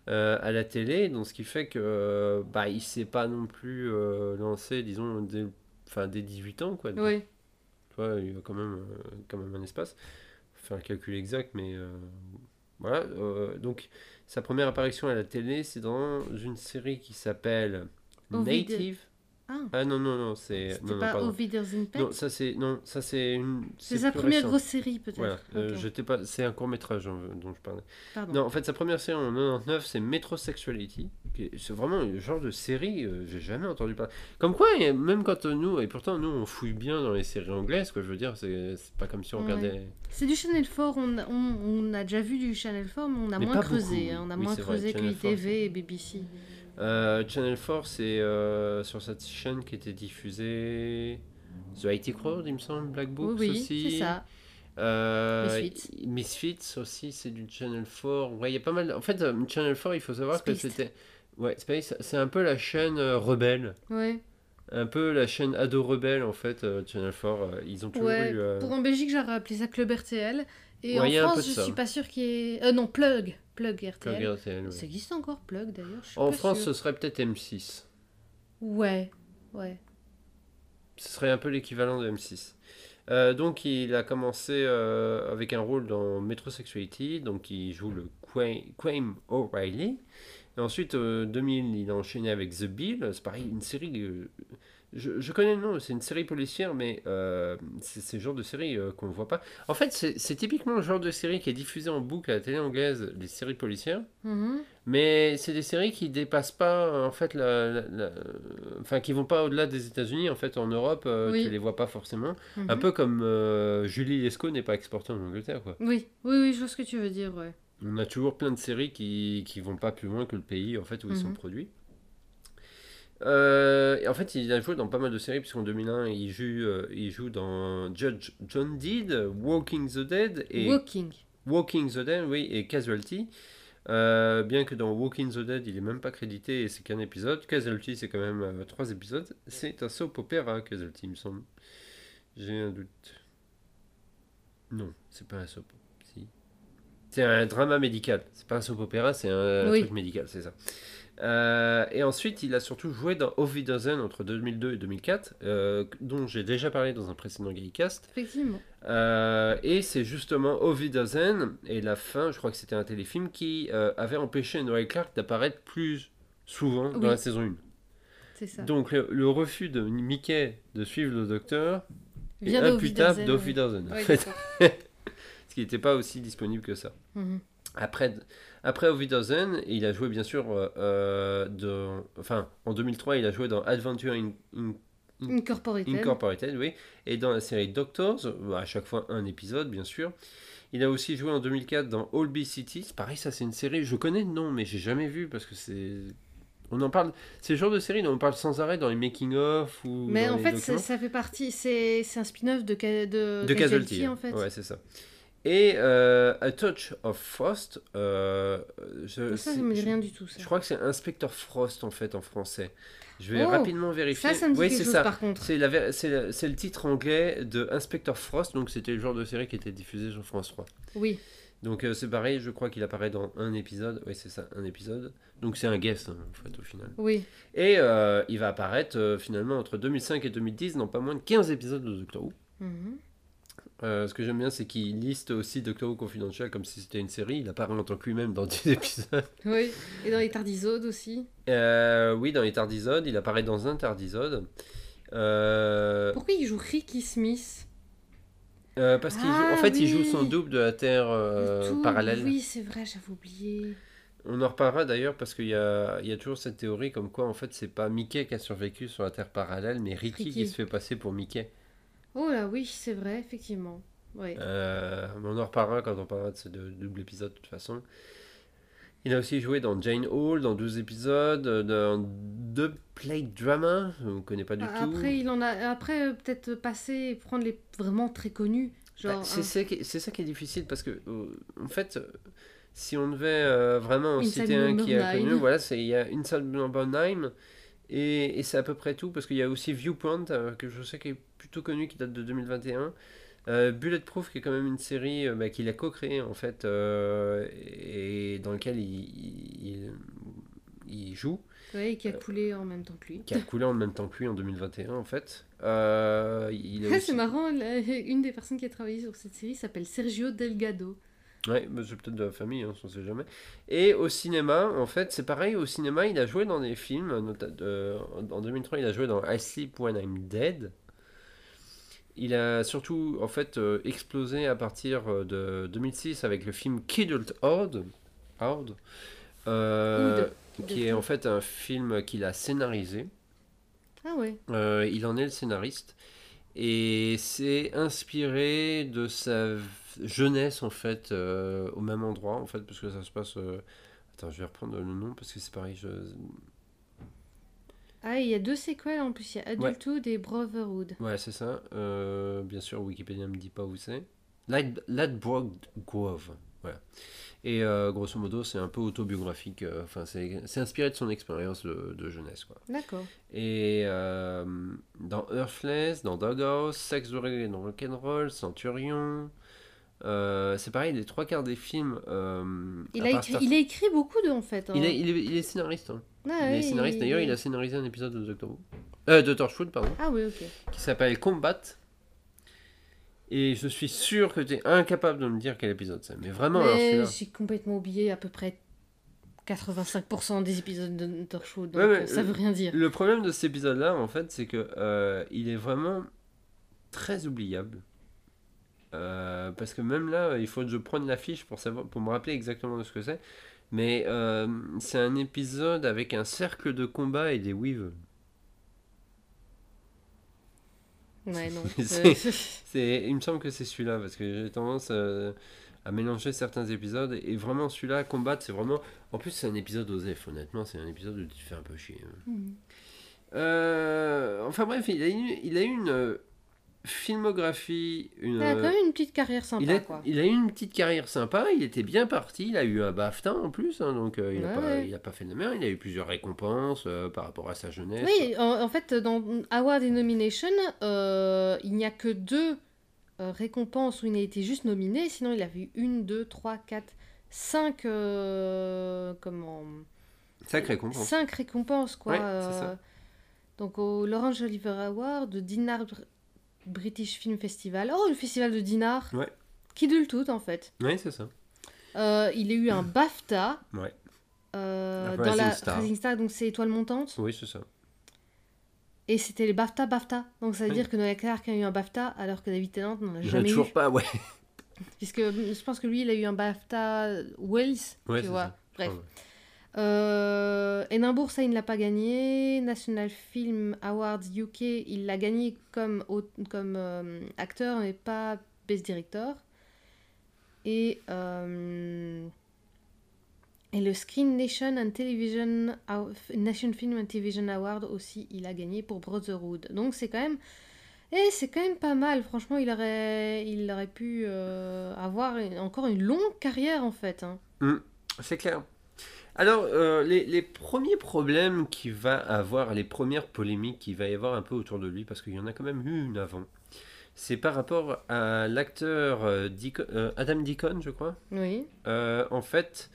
Speaker 1: euh, à la télé, donc ce qui fait que bah, il s'est pas non plus lancé, disons, dès, enfin, dès 18 ans, quoi.
Speaker 2: Oui.
Speaker 1: Tu vois, il y a quand même, quand même un espace. Faut faire un calcul exact, mais voilà. donc, sa première apparition à la télé, c'est dans une série qui s'appelle. Native.
Speaker 2: Ah,
Speaker 1: Ah non, non, non, c'est.
Speaker 2: c'était pas
Speaker 1: pardon.
Speaker 2: Pets
Speaker 1: Non, ça c'est. Non, ça c'est une.
Speaker 2: C'est sa première
Speaker 1: récent.
Speaker 2: grosse série, peut-être.
Speaker 1: Voilà, euh,
Speaker 2: Ok,
Speaker 1: j'étais pas. C'est un court métrage dont je parlais.
Speaker 2: Pardon.
Speaker 1: Non, en fait, sa première série en 99, c'est Metrosexuality. C'est vraiment le genre de série, euh, j'ai jamais entendu parler. Comme quoi, même quand euh, nous, et pourtant nous, on fouille bien dans les séries anglaises, quoi, je veux dire, c'est pas comme si on
Speaker 2: Ouais.
Speaker 1: regardait.
Speaker 2: C'est du Channel 4, on, a- on, on a déjà vu du Channel 4, mais on a
Speaker 1: Mais
Speaker 2: moins creusé. hein, on a
Speaker 1: Oui,
Speaker 2: moins
Speaker 1: vrai,
Speaker 2: creusé que
Speaker 1: Channel 4,
Speaker 2: ITV et BBC.
Speaker 1: Euh, Channel 4, c'est euh, sur cette chaîne qui était diffusée. The IT Crowd, il me semble, Black Books
Speaker 2: oui, oui,
Speaker 1: aussi.
Speaker 2: c'est ça.
Speaker 1: Euh,
Speaker 2: Misfits.
Speaker 1: Misfits aussi, c'est du Channel 4. Ouais, il y a pas mal. En fait, euh, Channel 4, il faut savoir
Speaker 2: Spaced.
Speaker 1: que c'était. Ouais, Space, c'est un peu la chaîne rebelle.
Speaker 2: Ouais.
Speaker 1: Un peu la chaîne ado rebelle, en fait, euh, Channel 4. euh, ils ont toujours
Speaker 2: Ouais,
Speaker 1: eu. euh,
Speaker 2: Pour en Belgique, j'aurais appelé ça Club RTL. Et
Speaker 1: Ouais,
Speaker 2: en France, je suis pas sûre qu'il y ait. Non, Plug. Plug RTL.
Speaker 1: Plug RTL.
Speaker 2: Ça existe encore, Plug d'ailleurs
Speaker 1: En France,
Speaker 2: sûre.
Speaker 1: ce serait peut-être M6.
Speaker 2: Ouais, ouais.
Speaker 1: Ce serait un peu l'équivalent de M6. Euh, donc il a commencé euh, avec un rôle dans Metrosexuality, donc il joue le Qua- Quame O'Reilly. Et ensuite, euh, 2000, il a enchaîné avec The Bill, c'est pareil, une série... je, je connais le nom, c'est une série policière, mais euh, c'est le genre de série euh, qu'on ne voit pas. En fait, c'est typiquement le genre de série qui est diffusé en boucle à la télé anglaise, les séries policières.
Speaker 2: Mhm.
Speaker 1: Mais c'est des séries qui dépassent pas en fait la, la- la- enfin qui vont pas au-delà des États-Unis en fait en Europe euh,
Speaker 2: Oui.
Speaker 1: tu les vois pas forcément un
Speaker 2: Mhm.
Speaker 1: peu comme euh, Julie Lescaut n'est pas exportée en Angleterre quoi
Speaker 2: Oui, oui, oui, je vois ce que tu veux dire, ouais.
Speaker 1: on a toujours plein de séries qui qui vont pas plus loin que le pays en fait où ils sont
Speaker 2: Mhm.
Speaker 1: produits Euh, et en fait il a joué dans pas mal de séries puisqu'en 2001 il joue euh, il joue dans Judge John Deed Walking the Dead et
Speaker 2: Walking.
Speaker 1: Walking the Dead, oui, et Casualty. Euh, bien que dans Walking the Dead, il est même pas crédité et c'est qu'un épisode. Casualty, c'est quand même trois épisodes. C'est un soap opéra, Casualty, il me semble. J'ai un doute. Non, c'est pas un soap. Si. C'est un drama médical. C'est pas un soap opéra, c'est un
Speaker 2: Oui.
Speaker 1: truc médical, c'est ça. Euh, et ensuite, il a surtout joué dans Dozen entre 2002 et 2004, euh, dont j'ai déjà parlé dans un précédent Gaycast.
Speaker 2: Effectivement.
Speaker 1: Euh, et c'est justement Ovidozen et la fin, je crois que c'était un téléfilm, qui avait empêché Noël Clark d'apparaître plus souvent dans la saison 1.
Speaker 2: C'est ça.
Speaker 1: Donc le, le refus de Mickey de suivre le docteur est imputable
Speaker 2: d'Ovidozen,
Speaker 1: d'Ovidozen. en
Speaker 2: Oui,
Speaker 1: fait, parce qu'il n'était pas aussi disponible que ça.
Speaker 2: Mhm.
Speaker 1: Après, après Ovidozen, il a joué bien sûr euh, euh, de, enfin, en 2003, il a joué dans Adventure in, in-
Speaker 2: Incorporated.
Speaker 1: Incorporated, oui. Et dans la série Doctors, bah, à chaque fois un épisode, bien sûr. Il a aussi joué en 2004 dans Holby City. Pareil, ça c'est une série, je connais le nom, mais j'ai jamais vu parce que c'est. On en parle. C'est le genre de série dont on parle sans arrêt dans les making-of ou.
Speaker 2: Mais
Speaker 1: dans
Speaker 2: en fait, ça, ça fait partie. C'est un spin-off de, de,
Speaker 1: de Casualty,
Speaker 2: en fait.
Speaker 1: Ouais, c'est ça. Et euh, A Touch of Frost. euh, je,
Speaker 2: ça, me dit
Speaker 1: je-
Speaker 2: rien du tout. Ça,
Speaker 1: je crois que c'est Inspecteur Frost en fait en français. Je vais
Speaker 2: Oh,
Speaker 1: rapidement vérifier.
Speaker 2: ça, ça me dit
Speaker 1: oui,
Speaker 2: quelque
Speaker 1: c'est
Speaker 2: chose
Speaker 1: ça.
Speaker 2: par contre.
Speaker 1: C'est la ver- c'est le, c'est le titre anglais de Inspector Frost, donc c'était le genre de série qui était diffusé sur France 3.
Speaker 2: Oui.
Speaker 1: Donc euh, c'est pareil, je crois qu'il apparaît dans un épisode. Oui, c'est ça, un épisode. Donc c'est un guest hein, en fait au final.
Speaker 2: Oui.
Speaker 1: Et euh, il va apparaître finalement entre 2005 et 2010 dans pas moins de 15 épisodes de Doctor Who.
Speaker 2: Mhm.
Speaker 1: Euh, ce que j'aime bien, c'est qu'il liste aussi Doctor Who Confidential comme si c'était une série. Il apparaît en tant que lui-même dans 10 épisodes.
Speaker 2: Oui. Et dans les Tardisodes aussi.
Speaker 1: Euh, oui, dans les Tardisodes, il apparaît dans un Tardisode. Euh,
Speaker 2: Pourquoi il joue Ricky Smith?
Speaker 1: parce joue-
Speaker 2: Ah,
Speaker 1: fait, il joue son double de la Terre
Speaker 2: Tout-
Speaker 1: parallèle.
Speaker 2: Oui, c'est vrai, j'avais oublié.
Speaker 1: On en reparlera d'ailleurs parce qu'il y a, il y a toujours cette théorie comme quoi en fait c'est pas Mickey qui a survécu sur la Terre parallèle, mais Ricky,
Speaker 2: Ricky.
Speaker 1: qui se fait passer pour Mickey.
Speaker 2: Oh là, oui, c'est vrai, effectivement. Ouais.
Speaker 1: Euh, on en reparlera quand on parlera de ce deux- double épisode de toute façon. Il a aussi joué dans Jane Hall, dans 12 épisodes, euh, dans deux play drama, on ne connaît pas du tout.
Speaker 2: Après, il en a. Après, euh, peut-être passer et prendre les vraiment très connus.
Speaker 1: Bah, c'est
Speaker 2: un-
Speaker 1: ça, qui- c'est ça qui est difficile parce que, euh, en fait, si on devait vraiment en citer un qui est connu, voilà, c'est il y a Inside Number 9 et, et c'est à peu près tout parce qu'il y a aussi Viewpoint que je sais qui est plutôt connu qui date de 2021. Euh, Bulletproof qui est quand même une série euh, bah, qu'il a co-créée en fait euh, et dans lequel il, il, il joue,
Speaker 2: Ouais, et qui a coulé en même temps que lui.
Speaker 1: qui a coulé en même temps que lui en 2021 en fait. Euh, il
Speaker 2: Ah,
Speaker 1: aussi-
Speaker 2: c'est marrant, une des personnes qui a travaillé sur cette série s'appelle Sergio Delgado.
Speaker 1: Ouais, bah, c'est peut-être de la famille, hein, on sait jamais. Et au cinéma, en fait, c'est pareil, au cinéma, il a joué dans des films. en 2003, il a joué dans I Sleep When I'm Dead. Il a surtout, en fait, euh, explosé à partir euh, de 2006 avec le film Kidult Horde, Horde euh, qui est en fait un film qu'il a scénarisé.
Speaker 2: Ah ouais.
Speaker 1: Euh, il en est le scénariste. Et c'est inspiré de sa jeunesse, en fait, euh, au même endroit, en fait, parce que ça se passe... Attends, je vais reprendre le nom, parce que c'est pareil. Je...
Speaker 2: Ah, il y a deux séquelles en plus. Il y a
Speaker 1: Ouais.
Speaker 2: Adulthood et Brotherhood.
Speaker 1: Ouais, c'est ça. Euh, bien sûr, Wikipédia me dit pas où c'est. Lad- Ladbroke Grove. Voilà. Et euh, grosso modo, c'est un peu autobiographique. euh, Enfin, c'est c'est inspiré de son expérience de, de jeunesse, quoi.
Speaker 2: D'accord.
Speaker 1: Et dans Earthless, dans Doghouse, Sex, Drogue et Rock'n'Roll, Centurion. Euh, c'est pareil, les trois quarts des films. euh,
Speaker 2: Il a, écrit,
Speaker 1: Star-
Speaker 2: il a écrit beaucoup de, en fait. hein.
Speaker 1: il est, il est- il est scénariste. hein.
Speaker 2: Ah,
Speaker 1: il est scénariste. D'ailleurs, il a scénarisé un épisode de Doctor Who. Euh, de Torchwood, pardon.
Speaker 2: Ah oui, ok.
Speaker 1: Qui s'appelle Combat. Et je suis sûr que tu es incapable de me dire quel épisode c'est. Mais vraiment,
Speaker 2: j'ai complètement oublié à peu près 85% des épisodes de Torchwood, donc
Speaker 1: Ouais,
Speaker 2: ça veut rien dire.
Speaker 1: Le problème de cet épisode-là, en fait, c'est que euh, il est vraiment très oubliable. Euh, parce que même là, il faut que je prenne la fiche pour, savoir, pour me rappeler exactement de ce que c'est. Mais euh, c'est un épisode avec un cercle de combat et des weaves.
Speaker 2: Ouais, non.
Speaker 1: C'est- il me semble que c'est celui-là, parce que j'ai tendance euh, à mélanger certains épisodes. Et vraiment, celui-là, combattre, c'est vraiment. En plus, c'est un épisode OSEF, honnêtement, c'est un épisode où tu te fais un peu chier. hein.
Speaker 2: Mhm.
Speaker 1: Euh, enfin bref, il a eu, il a eu une filmographie, une,
Speaker 2: Il a quand même une petite carrière sympa,
Speaker 1: il, a,
Speaker 2: quoi.
Speaker 1: il a eu une petite carrière sympa, il était bien parti, il a eu un BAFTA en plus, hein, donc euh, il n'a
Speaker 2: Ouais,
Speaker 1: pas, pas fait de merde, il a eu plusieurs récompenses euh, par rapport à sa jeunesse.
Speaker 2: Oui, en, en fait, dans Award et Nomination, euh, il n'y a que deux euh, récompenses où il a été juste nominé. Sinon, il a eu une, deux, trois, quatre, cinq, euh, comment,
Speaker 1: Sacrée récompense.
Speaker 2: cinq récompenses, quoi.
Speaker 1: Ouais, c'est ça.
Speaker 2: euh, donc au Laurence Oliver Award, Dinard British Film Festival. Oh, le festival de Dinard.
Speaker 1: Ouais.
Speaker 2: Qui le tout, en fait.
Speaker 1: Oui, c'est ça.
Speaker 2: Euh, il a eu un BAFTA.
Speaker 1: Ouais.
Speaker 2: euh, dans la
Speaker 1: Star.
Speaker 2: Rising Star, donc c'est étoile montante.
Speaker 1: Oui, c'est ça.
Speaker 2: Et c'était les BAFTA BAFTA. Donc ça veut
Speaker 1: Oui.
Speaker 2: dire que Noah Clark a eu un BAFTA alors que David Tennant n'en a jamais eu.
Speaker 1: toujours pas, ouais.
Speaker 2: Puisque je pense que lui, il a eu un BAFTA Wells.
Speaker 1: Ouais,
Speaker 2: tu
Speaker 1: c'est
Speaker 2: vois.
Speaker 1: ça.
Speaker 2: Bref.
Speaker 1: Ouais.
Speaker 2: Euh, Edinburgh, ça, il ne l'a pas gagné. National Film Awards UK, il l'a gagné comme, comme euh, acteur, mais pas Best Director. Et, euh, et le Screen Nation and Television Nation Film and Television Award aussi, il a gagné pour Brotherhood. Donc c'est quand même... Et c'est quand même pas mal, franchement, il aurait, il aurait pu euh, avoir encore une longue carrière en fait. hein.
Speaker 1: C'est clair. Alors, euh, les, les premiers problèmes qu'il va avoir, les premières polémiques qu'il va y avoir un peu autour de lui, parce qu'il y en a quand même eu une avant, c'est par rapport à l'acteur euh, Deacon- euh, Adam Deacon, je crois.
Speaker 2: Oui.
Speaker 1: Euh, en fait,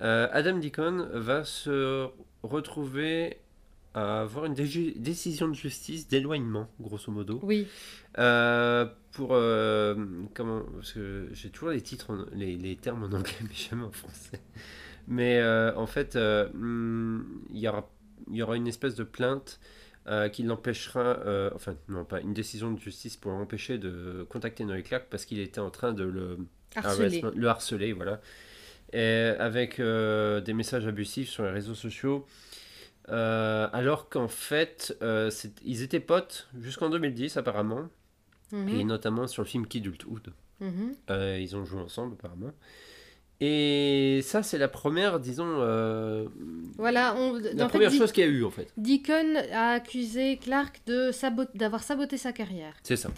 Speaker 1: Adam Deacon va se retrouver à avoir une dé- décision de justice d'éloignement, grosso modo.
Speaker 2: Oui.
Speaker 1: Euh, pour euh, comment parce que j'ai toujours les titres en- les, les termes en anglais mais jamais en français mais euh, en fait euh, hmm, il y aura y aura une espèce de plainte euh, qui l'empêchera euh, enfin non pas une décision de justice pour l'empêcher de contacter Noé Clark parce qu'il était en train de le harassment- le harceler voilà et avec euh, des messages abusifs sur les réseaux sociaux alors qu'en fait ils étaient potes jusqu'en 2010 apparemment
Speaker 2: Mhm.
Speaker 1: et notamment sur le film Kidulthood.
Speaker 2: Mhm.
Speaker 1: Euh, ils ont joué ensemble apparemment. Et ça, c'est la première, disons, euh,
Speaker 2: Voilà, on,
Speaker 1: la
Speaker 2: en
Speaker 1: première
Speaker 2: fait,
Speaker 1: chose qu'il y a eu en fait.
Speaker 2: Deacon a accusé Clark de sabot- d'avoir saboté sa carrière.
Speaker 1: C'est ça.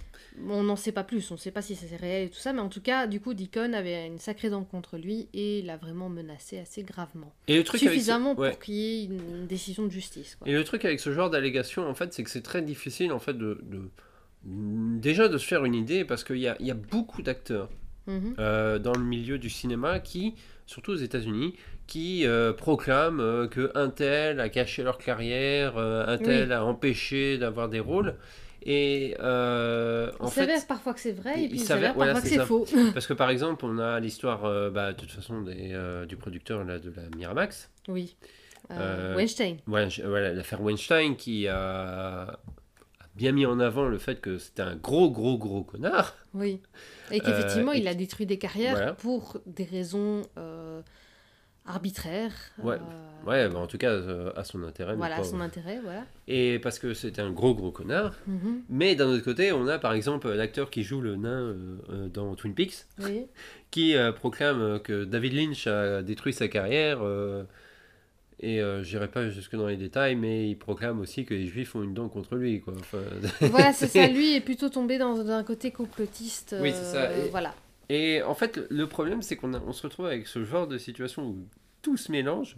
Speaker 2: On n'en sait pas plus, on ne sait pas si c'est réel et tout ça, mais en tout cas, du coup, Deacon avait une sacrée dent contre lui et l'a vraiment menacé assez gravement.
Speaker 1: Et le truc avec ce-
Speaker 2: Suffisamment
Speaker 1: ouais.
Speaker 2: pour qu'il y ait une, décision de justice. Quoi.
Speaker 1: Et le truc avec ce genre d'allégation, en fait, c'est que c'est très difficile en fait de, de- déjà de se faire une idée parce qu'il y a, il y a beaucoup d'acteurs
Speaker 2: Mhm.
Speaker 1: euh, dans le milieu du cinéma qui surtout aux États-Unis, qui euh, proclament euh, que un tel a caché leur carrière, euh, un tel
Speaker 2: Oui.
Speaker 1: a empêché d'avoir des rôles. Et en
Speaker 2: il s'avère parfois que c'est vrai et puis
Speaker 1: il
Speaker 2: s'avère
Speaker 1: voilà,
Speaker 2: parfois que
Speaker 1: c'est
Speaker 2: faux.
Speaker 1: parce que par exemple, on a l'histoire, bah, de toute façon, des, du producteur là, de la Miramax.
Speaker 2: oui. Weinstein.
Speaker 1: Voilà, l'affaire Weinstein qui a bien mis en avant le fait que c'était un gros, gros, gros connard.
Speaker 2: Oui. Et qu'effectivement,
Speaker 1: Euh,
Speaker 2: il a détruit des carrières
Speaker 1: Voilà.
Speaker 2: pour des raisons euh, arbitraires.
Speaker 1: Ouais.
Speaker 2: euh,
Speaker 1: Ouais, bah, en tout cas, à son intérêt.
Speaker 2: Voilà,
Speaker 1: pauvre.
Speaker 2: son intérêt, voilà.
Speaker 1: Et parce que c'était un gros, gros connard.
Speaker 2: Mhm.
Speaker 1: Mais d'un autre côté, on a par exemple l'acteur qui joue le nain dans Twin Peaks,
Speaker 2: Oui.
Speaker 1: qui proclame que David Lynch a détruit sa carrière. Et euh, j'irai pas jusque dans les détails, mais il proclame aussi que les juifs ont une dent contre lui. Quoi. Enfin,
Speaker 2: voilà, c'est ça. Lui est plutôt tombé dans, dans un côté complotiste.
Speaker 1: Oui, c'est ça.
Speaker 2: euh,
Speaker 1: Et-
Speaker 2: Voilà.
Speaker 1: Et en fait, le problème, c'est qu'on a- on se retrouve avec ce genre de situation où tout se mélange.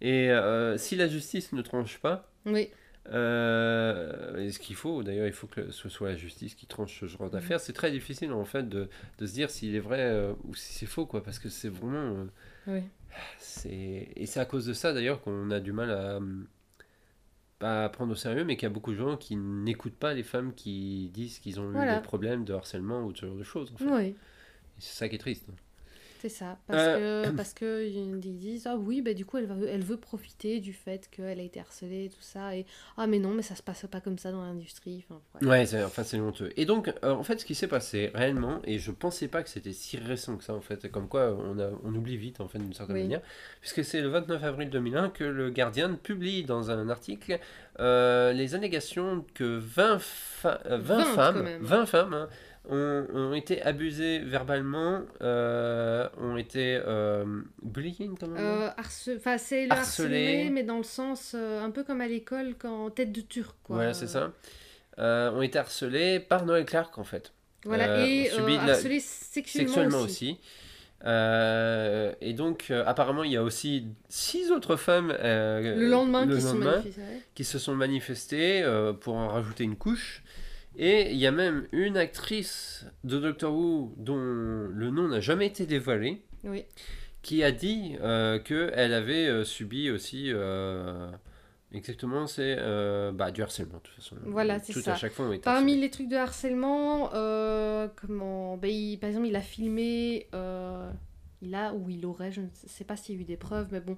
Speaker 1: Et euh, si la justice ne tranche pas,
Speaker 2: Oui.
Speaker 1: euh, et ce qu'il faut, d'ailleurs, il faut que ce soit la justice qui tranche ce genre d'affaires, c'est très difficile en fait de, de se dire s'il est vrai euh, ou si c'est faux, quoi, parce que c'est vraiment. euh,
Speaker 2: Oui.
Speaker 1: Et c'est à cause de ça d'ailleurs qu'on a du mal à. Pas à prendre au sérieux, mais qu'il y a beaucoup de gens qui n'écoutent pas les femmes qui disent qu'ils ont eu des problèmes de harcèlement ou de ce genre de choses. En fait.
Speaker 2: Oui.
Speaker 1: Et c'est ça qui est triste.
Speaker 2: C'est ça. Parce
Speaker 1: Euh,
Speaker 2: que parce que ils disent ah oui bah du coup elle va elle veut profiter du fait qu'elle a été harcelée et tout ça et ah mais non mais ça se passe pas comme ça dans l'industrie. Enfin.
Speaker 1: Ouais, c'est, enfin, c'est honteux. Et donc, euh, en fait, ce qui s'est passé réellement, et je pensais pas que c'était si récent que ça, en fait, comme quoi on, a, on oublie vite, en fait, d'une certaine
Speaker 2: Oui.
Speaker 1: manière, puisque c'est le 29 avril 2001 que le Guardian publie dans un article euh, les allégations que 20, fa- euh, 20
Speaker 2: 20 quand
Speaker 1: femmes,
Speaker 2: même.
Speaker 1: 20 femmes hein, ont, ont été abusées verbalement, euh, ont été euh, bullying,
Speaker 2: Euh, harce- enfin, c'est le
Speaker 1: Harcelé.
Speaker 2: mais dans le sens euh, un peu comme à l'école quand tête de turc quoi.
Speaker 1: Voilà, c'est ça. Euh, ont été harcelées par Noël Clark, en fait.
Speaker 2: Voilà et
Speaker 1: de la-
Speaker 2: sexuellement,
Speaker 1: sexuellement
Speaker 2: aussi.
Speaker 1: aussi. Euh, et donc, euh, apparemment, il y a aussi six autres femmes euh,
Speaker 2: Le lendemain
Speaker 1: le
Speaker 2: qui se
Speaker 1: lendemain
Speaker 2: manifestent. ouais.
Speaker 1: qui se sont manifestées pour en rajouter une couche. Et il y a même une actrice de Doctor Who dont le nom n'a jamais été dévoilé,
Speaker 2: Oui.
Speaker 1: qui a dit euh, qu'elle avait euh, subi aussi euh, exactement c'est euh, bah, du harcèlement de toute façon.
Speaker 2: Voilà, c'est ça.
Speaker 1: à chaque fois ont été
Speaker 2: Parmi les trucs de harcèlement, euh, comment, ben, il- par exemple, il a filmé, euh, il a ou il aurait, je ne sais pas s'il y a eu des preuves, mais bon,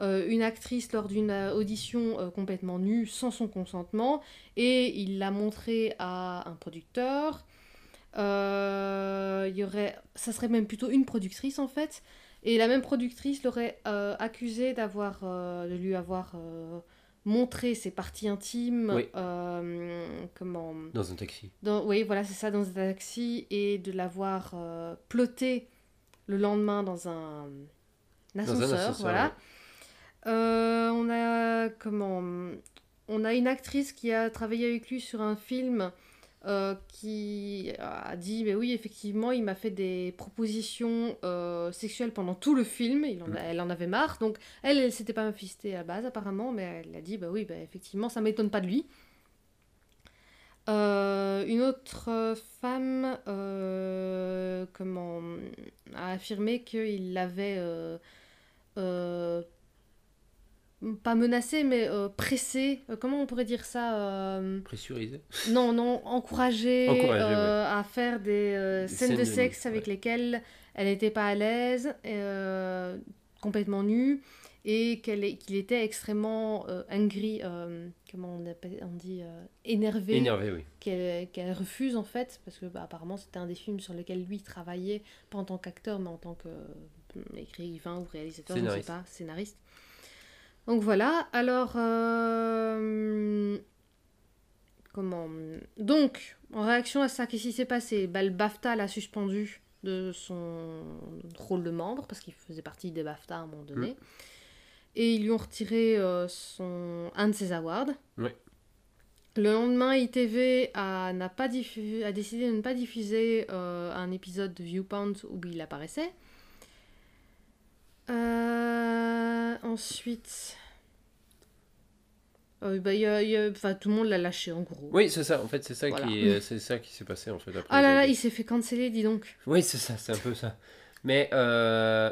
Speaker 2: euh, une actrice lors d'une euh, audition euh, complètement nue, sans son consentement, et il l'a montré à un producteur. Euh, y aurait, ça serait même plutôt une productrice en fait, et la même productrice l'aurait accusé d'avoir, de lui avoir montré ses parties intimes,
Speaker 1: Oui.
Speaker 2: euh, comment,
Speaker 1: dans un taxi.
Speaker 2: dans, oui, voilà, c'est ça, dans un taxi, et de l'avoir euh, ploté le lendemain dans un, un
Speaker 1: Dans un
Speaker 2: ascenseur,
Speaker 1: ascenseur,
Speaker 2: voilà.
Speaker 1: ouais.
Speaker 2: Euh, on a comment On a une actrice qui a travaillé avec lui sur un film euh, qui a dit mais oui effectivement il m'a fait des propositions euh, sexuelles pendant tout le film. Il en a-
Speaker 1: Mm.
Speaker 2: elle en avait marre. Donc elle elle s'était pas manifestée à la base apparemment mais elle a dit bah oui bah effectivement ça m'étonne pas de lui. Une autre femme comment a affirmé qu'il l'avait pas menacé mais euh, pressé Euh, comment on pourrait dire ça euh,
Speaker 1: Pressurisé.
Speaker 2: non, non, Encourager, euh, à faire des euh,
Speaker 1: Des
Speaker 2: scènes
Speaker 1: scènes
Speaker 2: de sexe avec
Speaker 1: ouais.
Speaker 2: lesquelles elle n'était pas à l'aise, complètement nue, et qu'il était extrêmement angry, comment on, appelle, on dit, énervé,
Speaker 1: Énervé, oui.
Speaker 2: qu'elle refuse en fait, parce que bah, apparemment c'était un des films sur lequel lui travaillait, pas en tant qu'acteur, mais en tant que euh, écrivain ou réalisateur, je ne sais pas, scénariste. Donc voilà, alors... euh, Comment Donc, en réaction à ça, qu'est-ce qui s'est passé bah, Le BAFTA l'a suspendu de son rôle de membre, parce qu'il faisait partie des BAFTA à un moment donné. Et ils lui ont retiré euh, son... un de ses awards.
Speaker 1: Ouais.
Speaker 2: Le lendemain, ITV a, n'a pas diffu- a décidé de ne pas diffuser euh, un épisode de Viewpoint où il apparaissait. Euh, ensuite, euh, bah, il y a- y a- enfin, tout le monde l'a lâché en gros.
Speaker 1: Oui, c'est ça. En fait, c'est ça
Speaker 2: Voilà.
Speaker 1: qui, c'est ça qui s'est passé en fait après.
Speaker 2: Ah là là, il s'est fait canceller, dis donc.
Speaker 1: Oui, c'est ça, c'est un peu ça. Mais euh,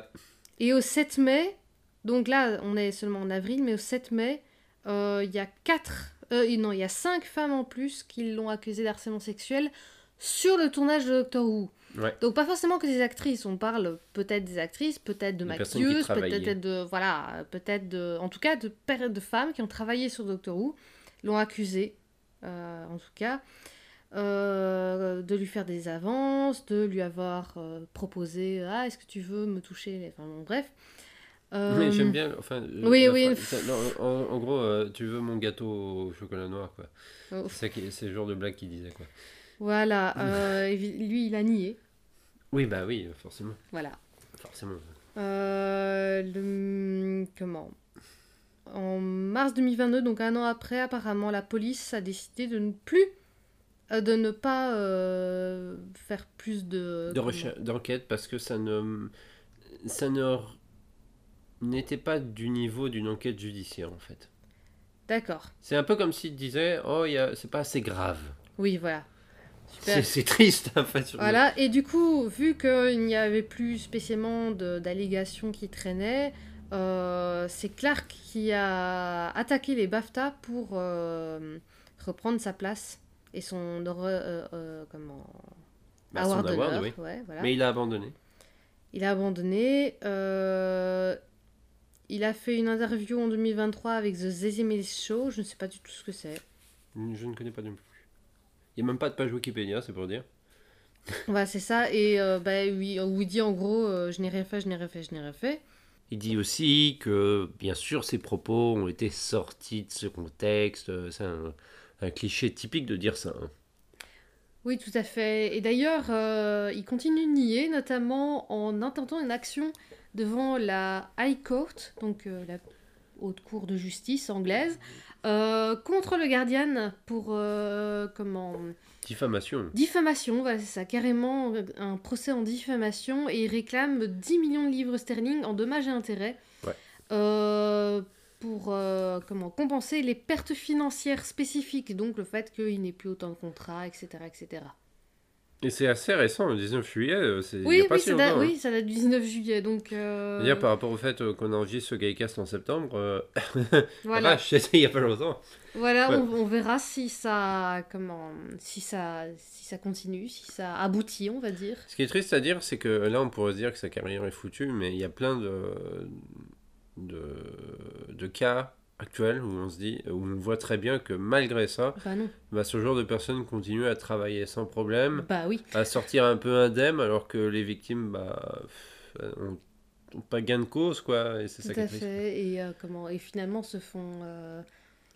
Speaker 2: Et au 7 mai, donc là, on est seulement en avril, mais au 7 mai, euh, il y a 4, non, il y a 5 femmes en plus qui l'ont accusé d'harcèlement sexuel sur le tournage de Doctor Who.
Speaker 1: Ouais.
Speaker 2: Donc pas forcément que des actrices, on parle peut-être des actrices, peut-être de maquilleuses, peut-être de voilà, peut-être de, en tout cas de per- de femmes qui ont travaillé sur Doctor Who l'ont accusé, euh, en tout cas, euh, de lui faire des avances, de lui avoir euh, proposé ah est-ce que tu veux me toucher, enfin bon, bref.
Speaker 1: Oui, j'aime bien. Enfin,
Speaker 2: oui,
Speaker 1: non, en, en gros, tu veux mon gâteau au chocolat noir, quoi.
Speaker 2: Oh.
Speaker 1: C'est le genre de blague qu'il disait, quoi.
Speaker 2: Voilà, euh, lui il a nié,
Speaker 1: Oui, bah oui, forcément.
Speaker 2: voilà.
Speaker 1: Forcément.
Speaker 2: Euh, le- comment? En mars 2022, donc un an après, apparemment, la police a décidé de ne plus, euh, de ne pas euh, faire plus de.
Speaker 1: D'enquête, parce que ça ne. Ça ne. n'était pas du niveau d'une enquête judiciaire, en fait.
Speaker 2: D'accord.
Speaker 1: C'est un peu comme s'il disait Oh, c'est pas assez grave.
Speaker 2: Oui, voilà.
Speaker 1: C'est triste, en fait.
Speaker 2: Voilà, et du coup, vu qu'il n'y avait plus spécialement d'allégations qui traînaient, euh, c'est Clark qui a attaqué les BAFTA pour euh, reprendre sa place et son euh, euh, comment
Speaker 1: Bah, son
Speaker 2: award
Speaker 1: award,
Speaker 2: d'honneur,
Speaker 1: oui.
Speaker 2: ouais, voilà.
Speaker 1: Mais il a abandonné.
Speaker 2: Il a abandonné. il a fait une interview en 2023 avec The Zezimel Show. Je ne sais pas du tout ce que c'est.
Speaker 1: Je ne connais pas non plus. Il n'y a même pas de page Wikipédia, c'est pour dire.
Speaker 2: Voilà, c'est ça. Et euh, bah, oui, où il dit en gros euh, Je n'ai rien fait, je n'ai rien fait, je n'ai rien fait.
Speaker 1: Il dit aussi que, bien sûr, ses propos ont été sortis de ce contexte. C'est un, un cliché typique de dire ça. hein.
Speaker 2: Oui, tout à fait. Et d'ailleurs, euh, il continue de nier, notamment en intentant une action devant la High Court, donc euh, la haute cour de justice anglaise, euh, contre le Guardian pour euh, comment?
Speaker 1: Diffamation.
Speaker 2: diffamation. Voilà, c'est ça, carrément euh, un procès en diffamation et il réclame 10 millions de livres sterling en dommages et intérêts.
Speaker 1: Ouais.
Speaker 2: euh, pour comment? Compenser les pertes financières spécifiques, donc le fait qu'il n'ait plus autant de contrats, etc. etc.
Speaker 1: Et c'est assez récent, le 19 juillet. euh, C'est
Speaker 2: Oui,
Speaker 1: a pas
Speaker 2: oui,
Speaker 1: si
Speaker 2: ça date,
Speaker 1: longtemps, hein.
Speaker 2: oui, ça date du 19 juillet, donc... euh,
Speaker 1: D'ailleurs, par rapport au fait euh, qu'on enregistre ce Gaycast en septembre, euh,
Speaker 2: voilà,
Speaker 1: c'était il n'y a pas longtemps.
Speaker 2: voilà
Speaker 1: Ouais.
Speaker 2: on, on verra si ça, comment, si ça, si ça continue, si ça aboutit, on va dire.
Speaker 1: Ce qui est triste à dire, c'est que là, on pourrait se dire que sa carrière est foutue, mais il y a plein de, de, de cas actuels où on se dit, où on voit très bien que malgré ça,
Speaker 2: Bah
Speaker 1: bah, ce genre de personnes continuent à travailler sans problème,
Speaker 2: bah oui,
Speaker 1: à sortir un peu indemne, alors que les victimes bah, ont, ont pas gain de cause, quoi. Et c'est ça
Speaker 2: à fait, et, euh, comment, et finalement se font... euh,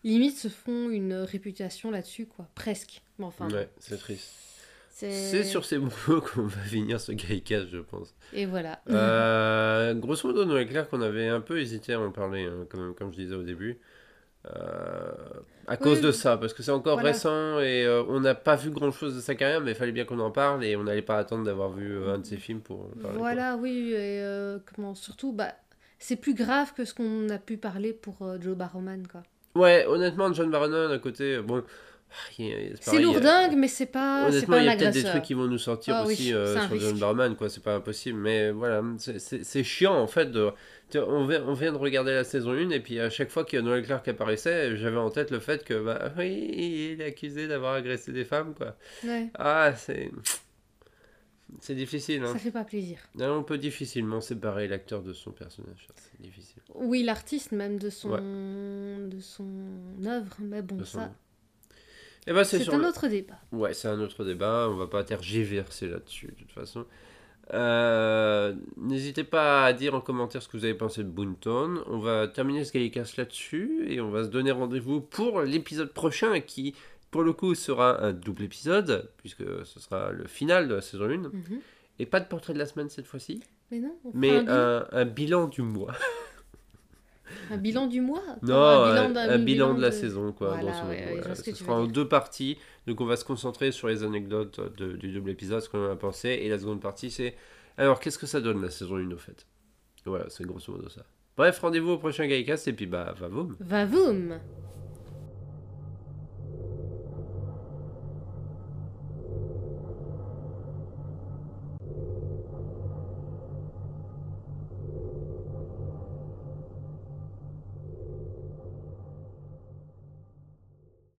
Speaker 2: limite se font une réputation là-dessus, quoi, presque. Mais enfin,
Speaker 1: Ouais, c'est triste.
Speaker 2: C'est...
Speaker 1: Sur ces mots qu'on va finir ce Gaycast, je pense.
Speaker 2: Et voilà.
Speaker 1: Euh, grosso modo, Noël Claire, qu'on avait un peu hésité à en parler, hein, quand même, comme je disais au début. Euh, à cause de ça, parce que c'est encore
Speaker 2: voilà.
Speaker 1: récent et euh, on n'a pas vu grand chose de sa carrière, mais il fallait bien qu'on en parle et on n'allait pas attendre d'avoir vu euh, un de ses films pour en parler. quoi.
Speaker 2: Voilà, oui, et comment, surtout, bah, c'est plus grave que ce qu'on a pu parler pour Joe Barrowman, quoi.
Speaker 1: Ouais, honnêtement, John Barrowman à côté, bon.
Speaker 2: C'est
Speaker 1: il y a-
Speaker 2: lourdingue, mais c'est pas,
Speaker 1: Honnêtement,
Speaker 2: pas
Speaker 1: il y a peut-être des trucs qui vont nous sortir
Speaker 2: Ah oui,
Speaker 1: aussi euh, sur John. Barrowman, quoi, c'est pas impossible. Mais voilà, c'est- chiant en fait. De, on, vient, on vient de regarder la saison 1 et puis à chaque fois qu'il y a Noël Clark qui apparaissait, j'avais en tête le fait que, bah oui, il est accusé d'avoir agressé des femmes, quoi.
Speaker 2: Ouais,
Speaker 1: Ah, c'est. C'est difficile, hein.
Speaker 2: ça fait pas plaisir.
Speaker 1: On peut difficilement séparer l'acteur de son personnage, ça, c'est difficile.
Speaker 2: Oui, l'artiste même de son, de son œuvre, mais bon,
Speaker 1: De
Speaker 2: ça,
Speaker 1: bah, c'est
Speaker 2: c'est un
Speaker 1: le-
Speaker 2: autre débat.
Speaker 1: Ouais, c'est un autre débat, on va pas tergiverser là-dessus de toute façon. Euh, N'hésitez pas à dire en commentaire ce que vous avez pensé de Boonton. On va terminer ce Gallicast là-dessus et on va se donner rendez-vous pour l'épisode prochain qui, pour le coup, sera un double épisode puisque ce sera le final de la saison 1.
Speaker 2: Mhm.
Speaker 1: Et pas de portrait de la semaine cette fois-ci,
Speaker 2: Mais non, on
Speaker 1: mais
Speaker 2: un, bilan,
Speaker 1: un, un bilan du mois.
Speaker 2: un bilan du mois
Speaker 1: Non,
Speaker 2: un
Speaker 1: un,
Speaker 2: d'un-
Speaker 1: un bilan de la
Speaker 2: de-
Speaker 1: saison, quoi.
Speaker 2: Voilà, ouais, ouais, ce
Speaker 1: sera en deux parties. Donc, on va se concentrer sur les anecdotes de- du double épisode, ce qu'on en a pensé. Et la seconde partie, c'est alors, qu'est-ce que ça donne la saison 1 au fait? Voilà, c'est grosso modo ça. Bref, rendez-vous au prochain Gaïcast et puis bah, va vous.
Speaker 2: Va voum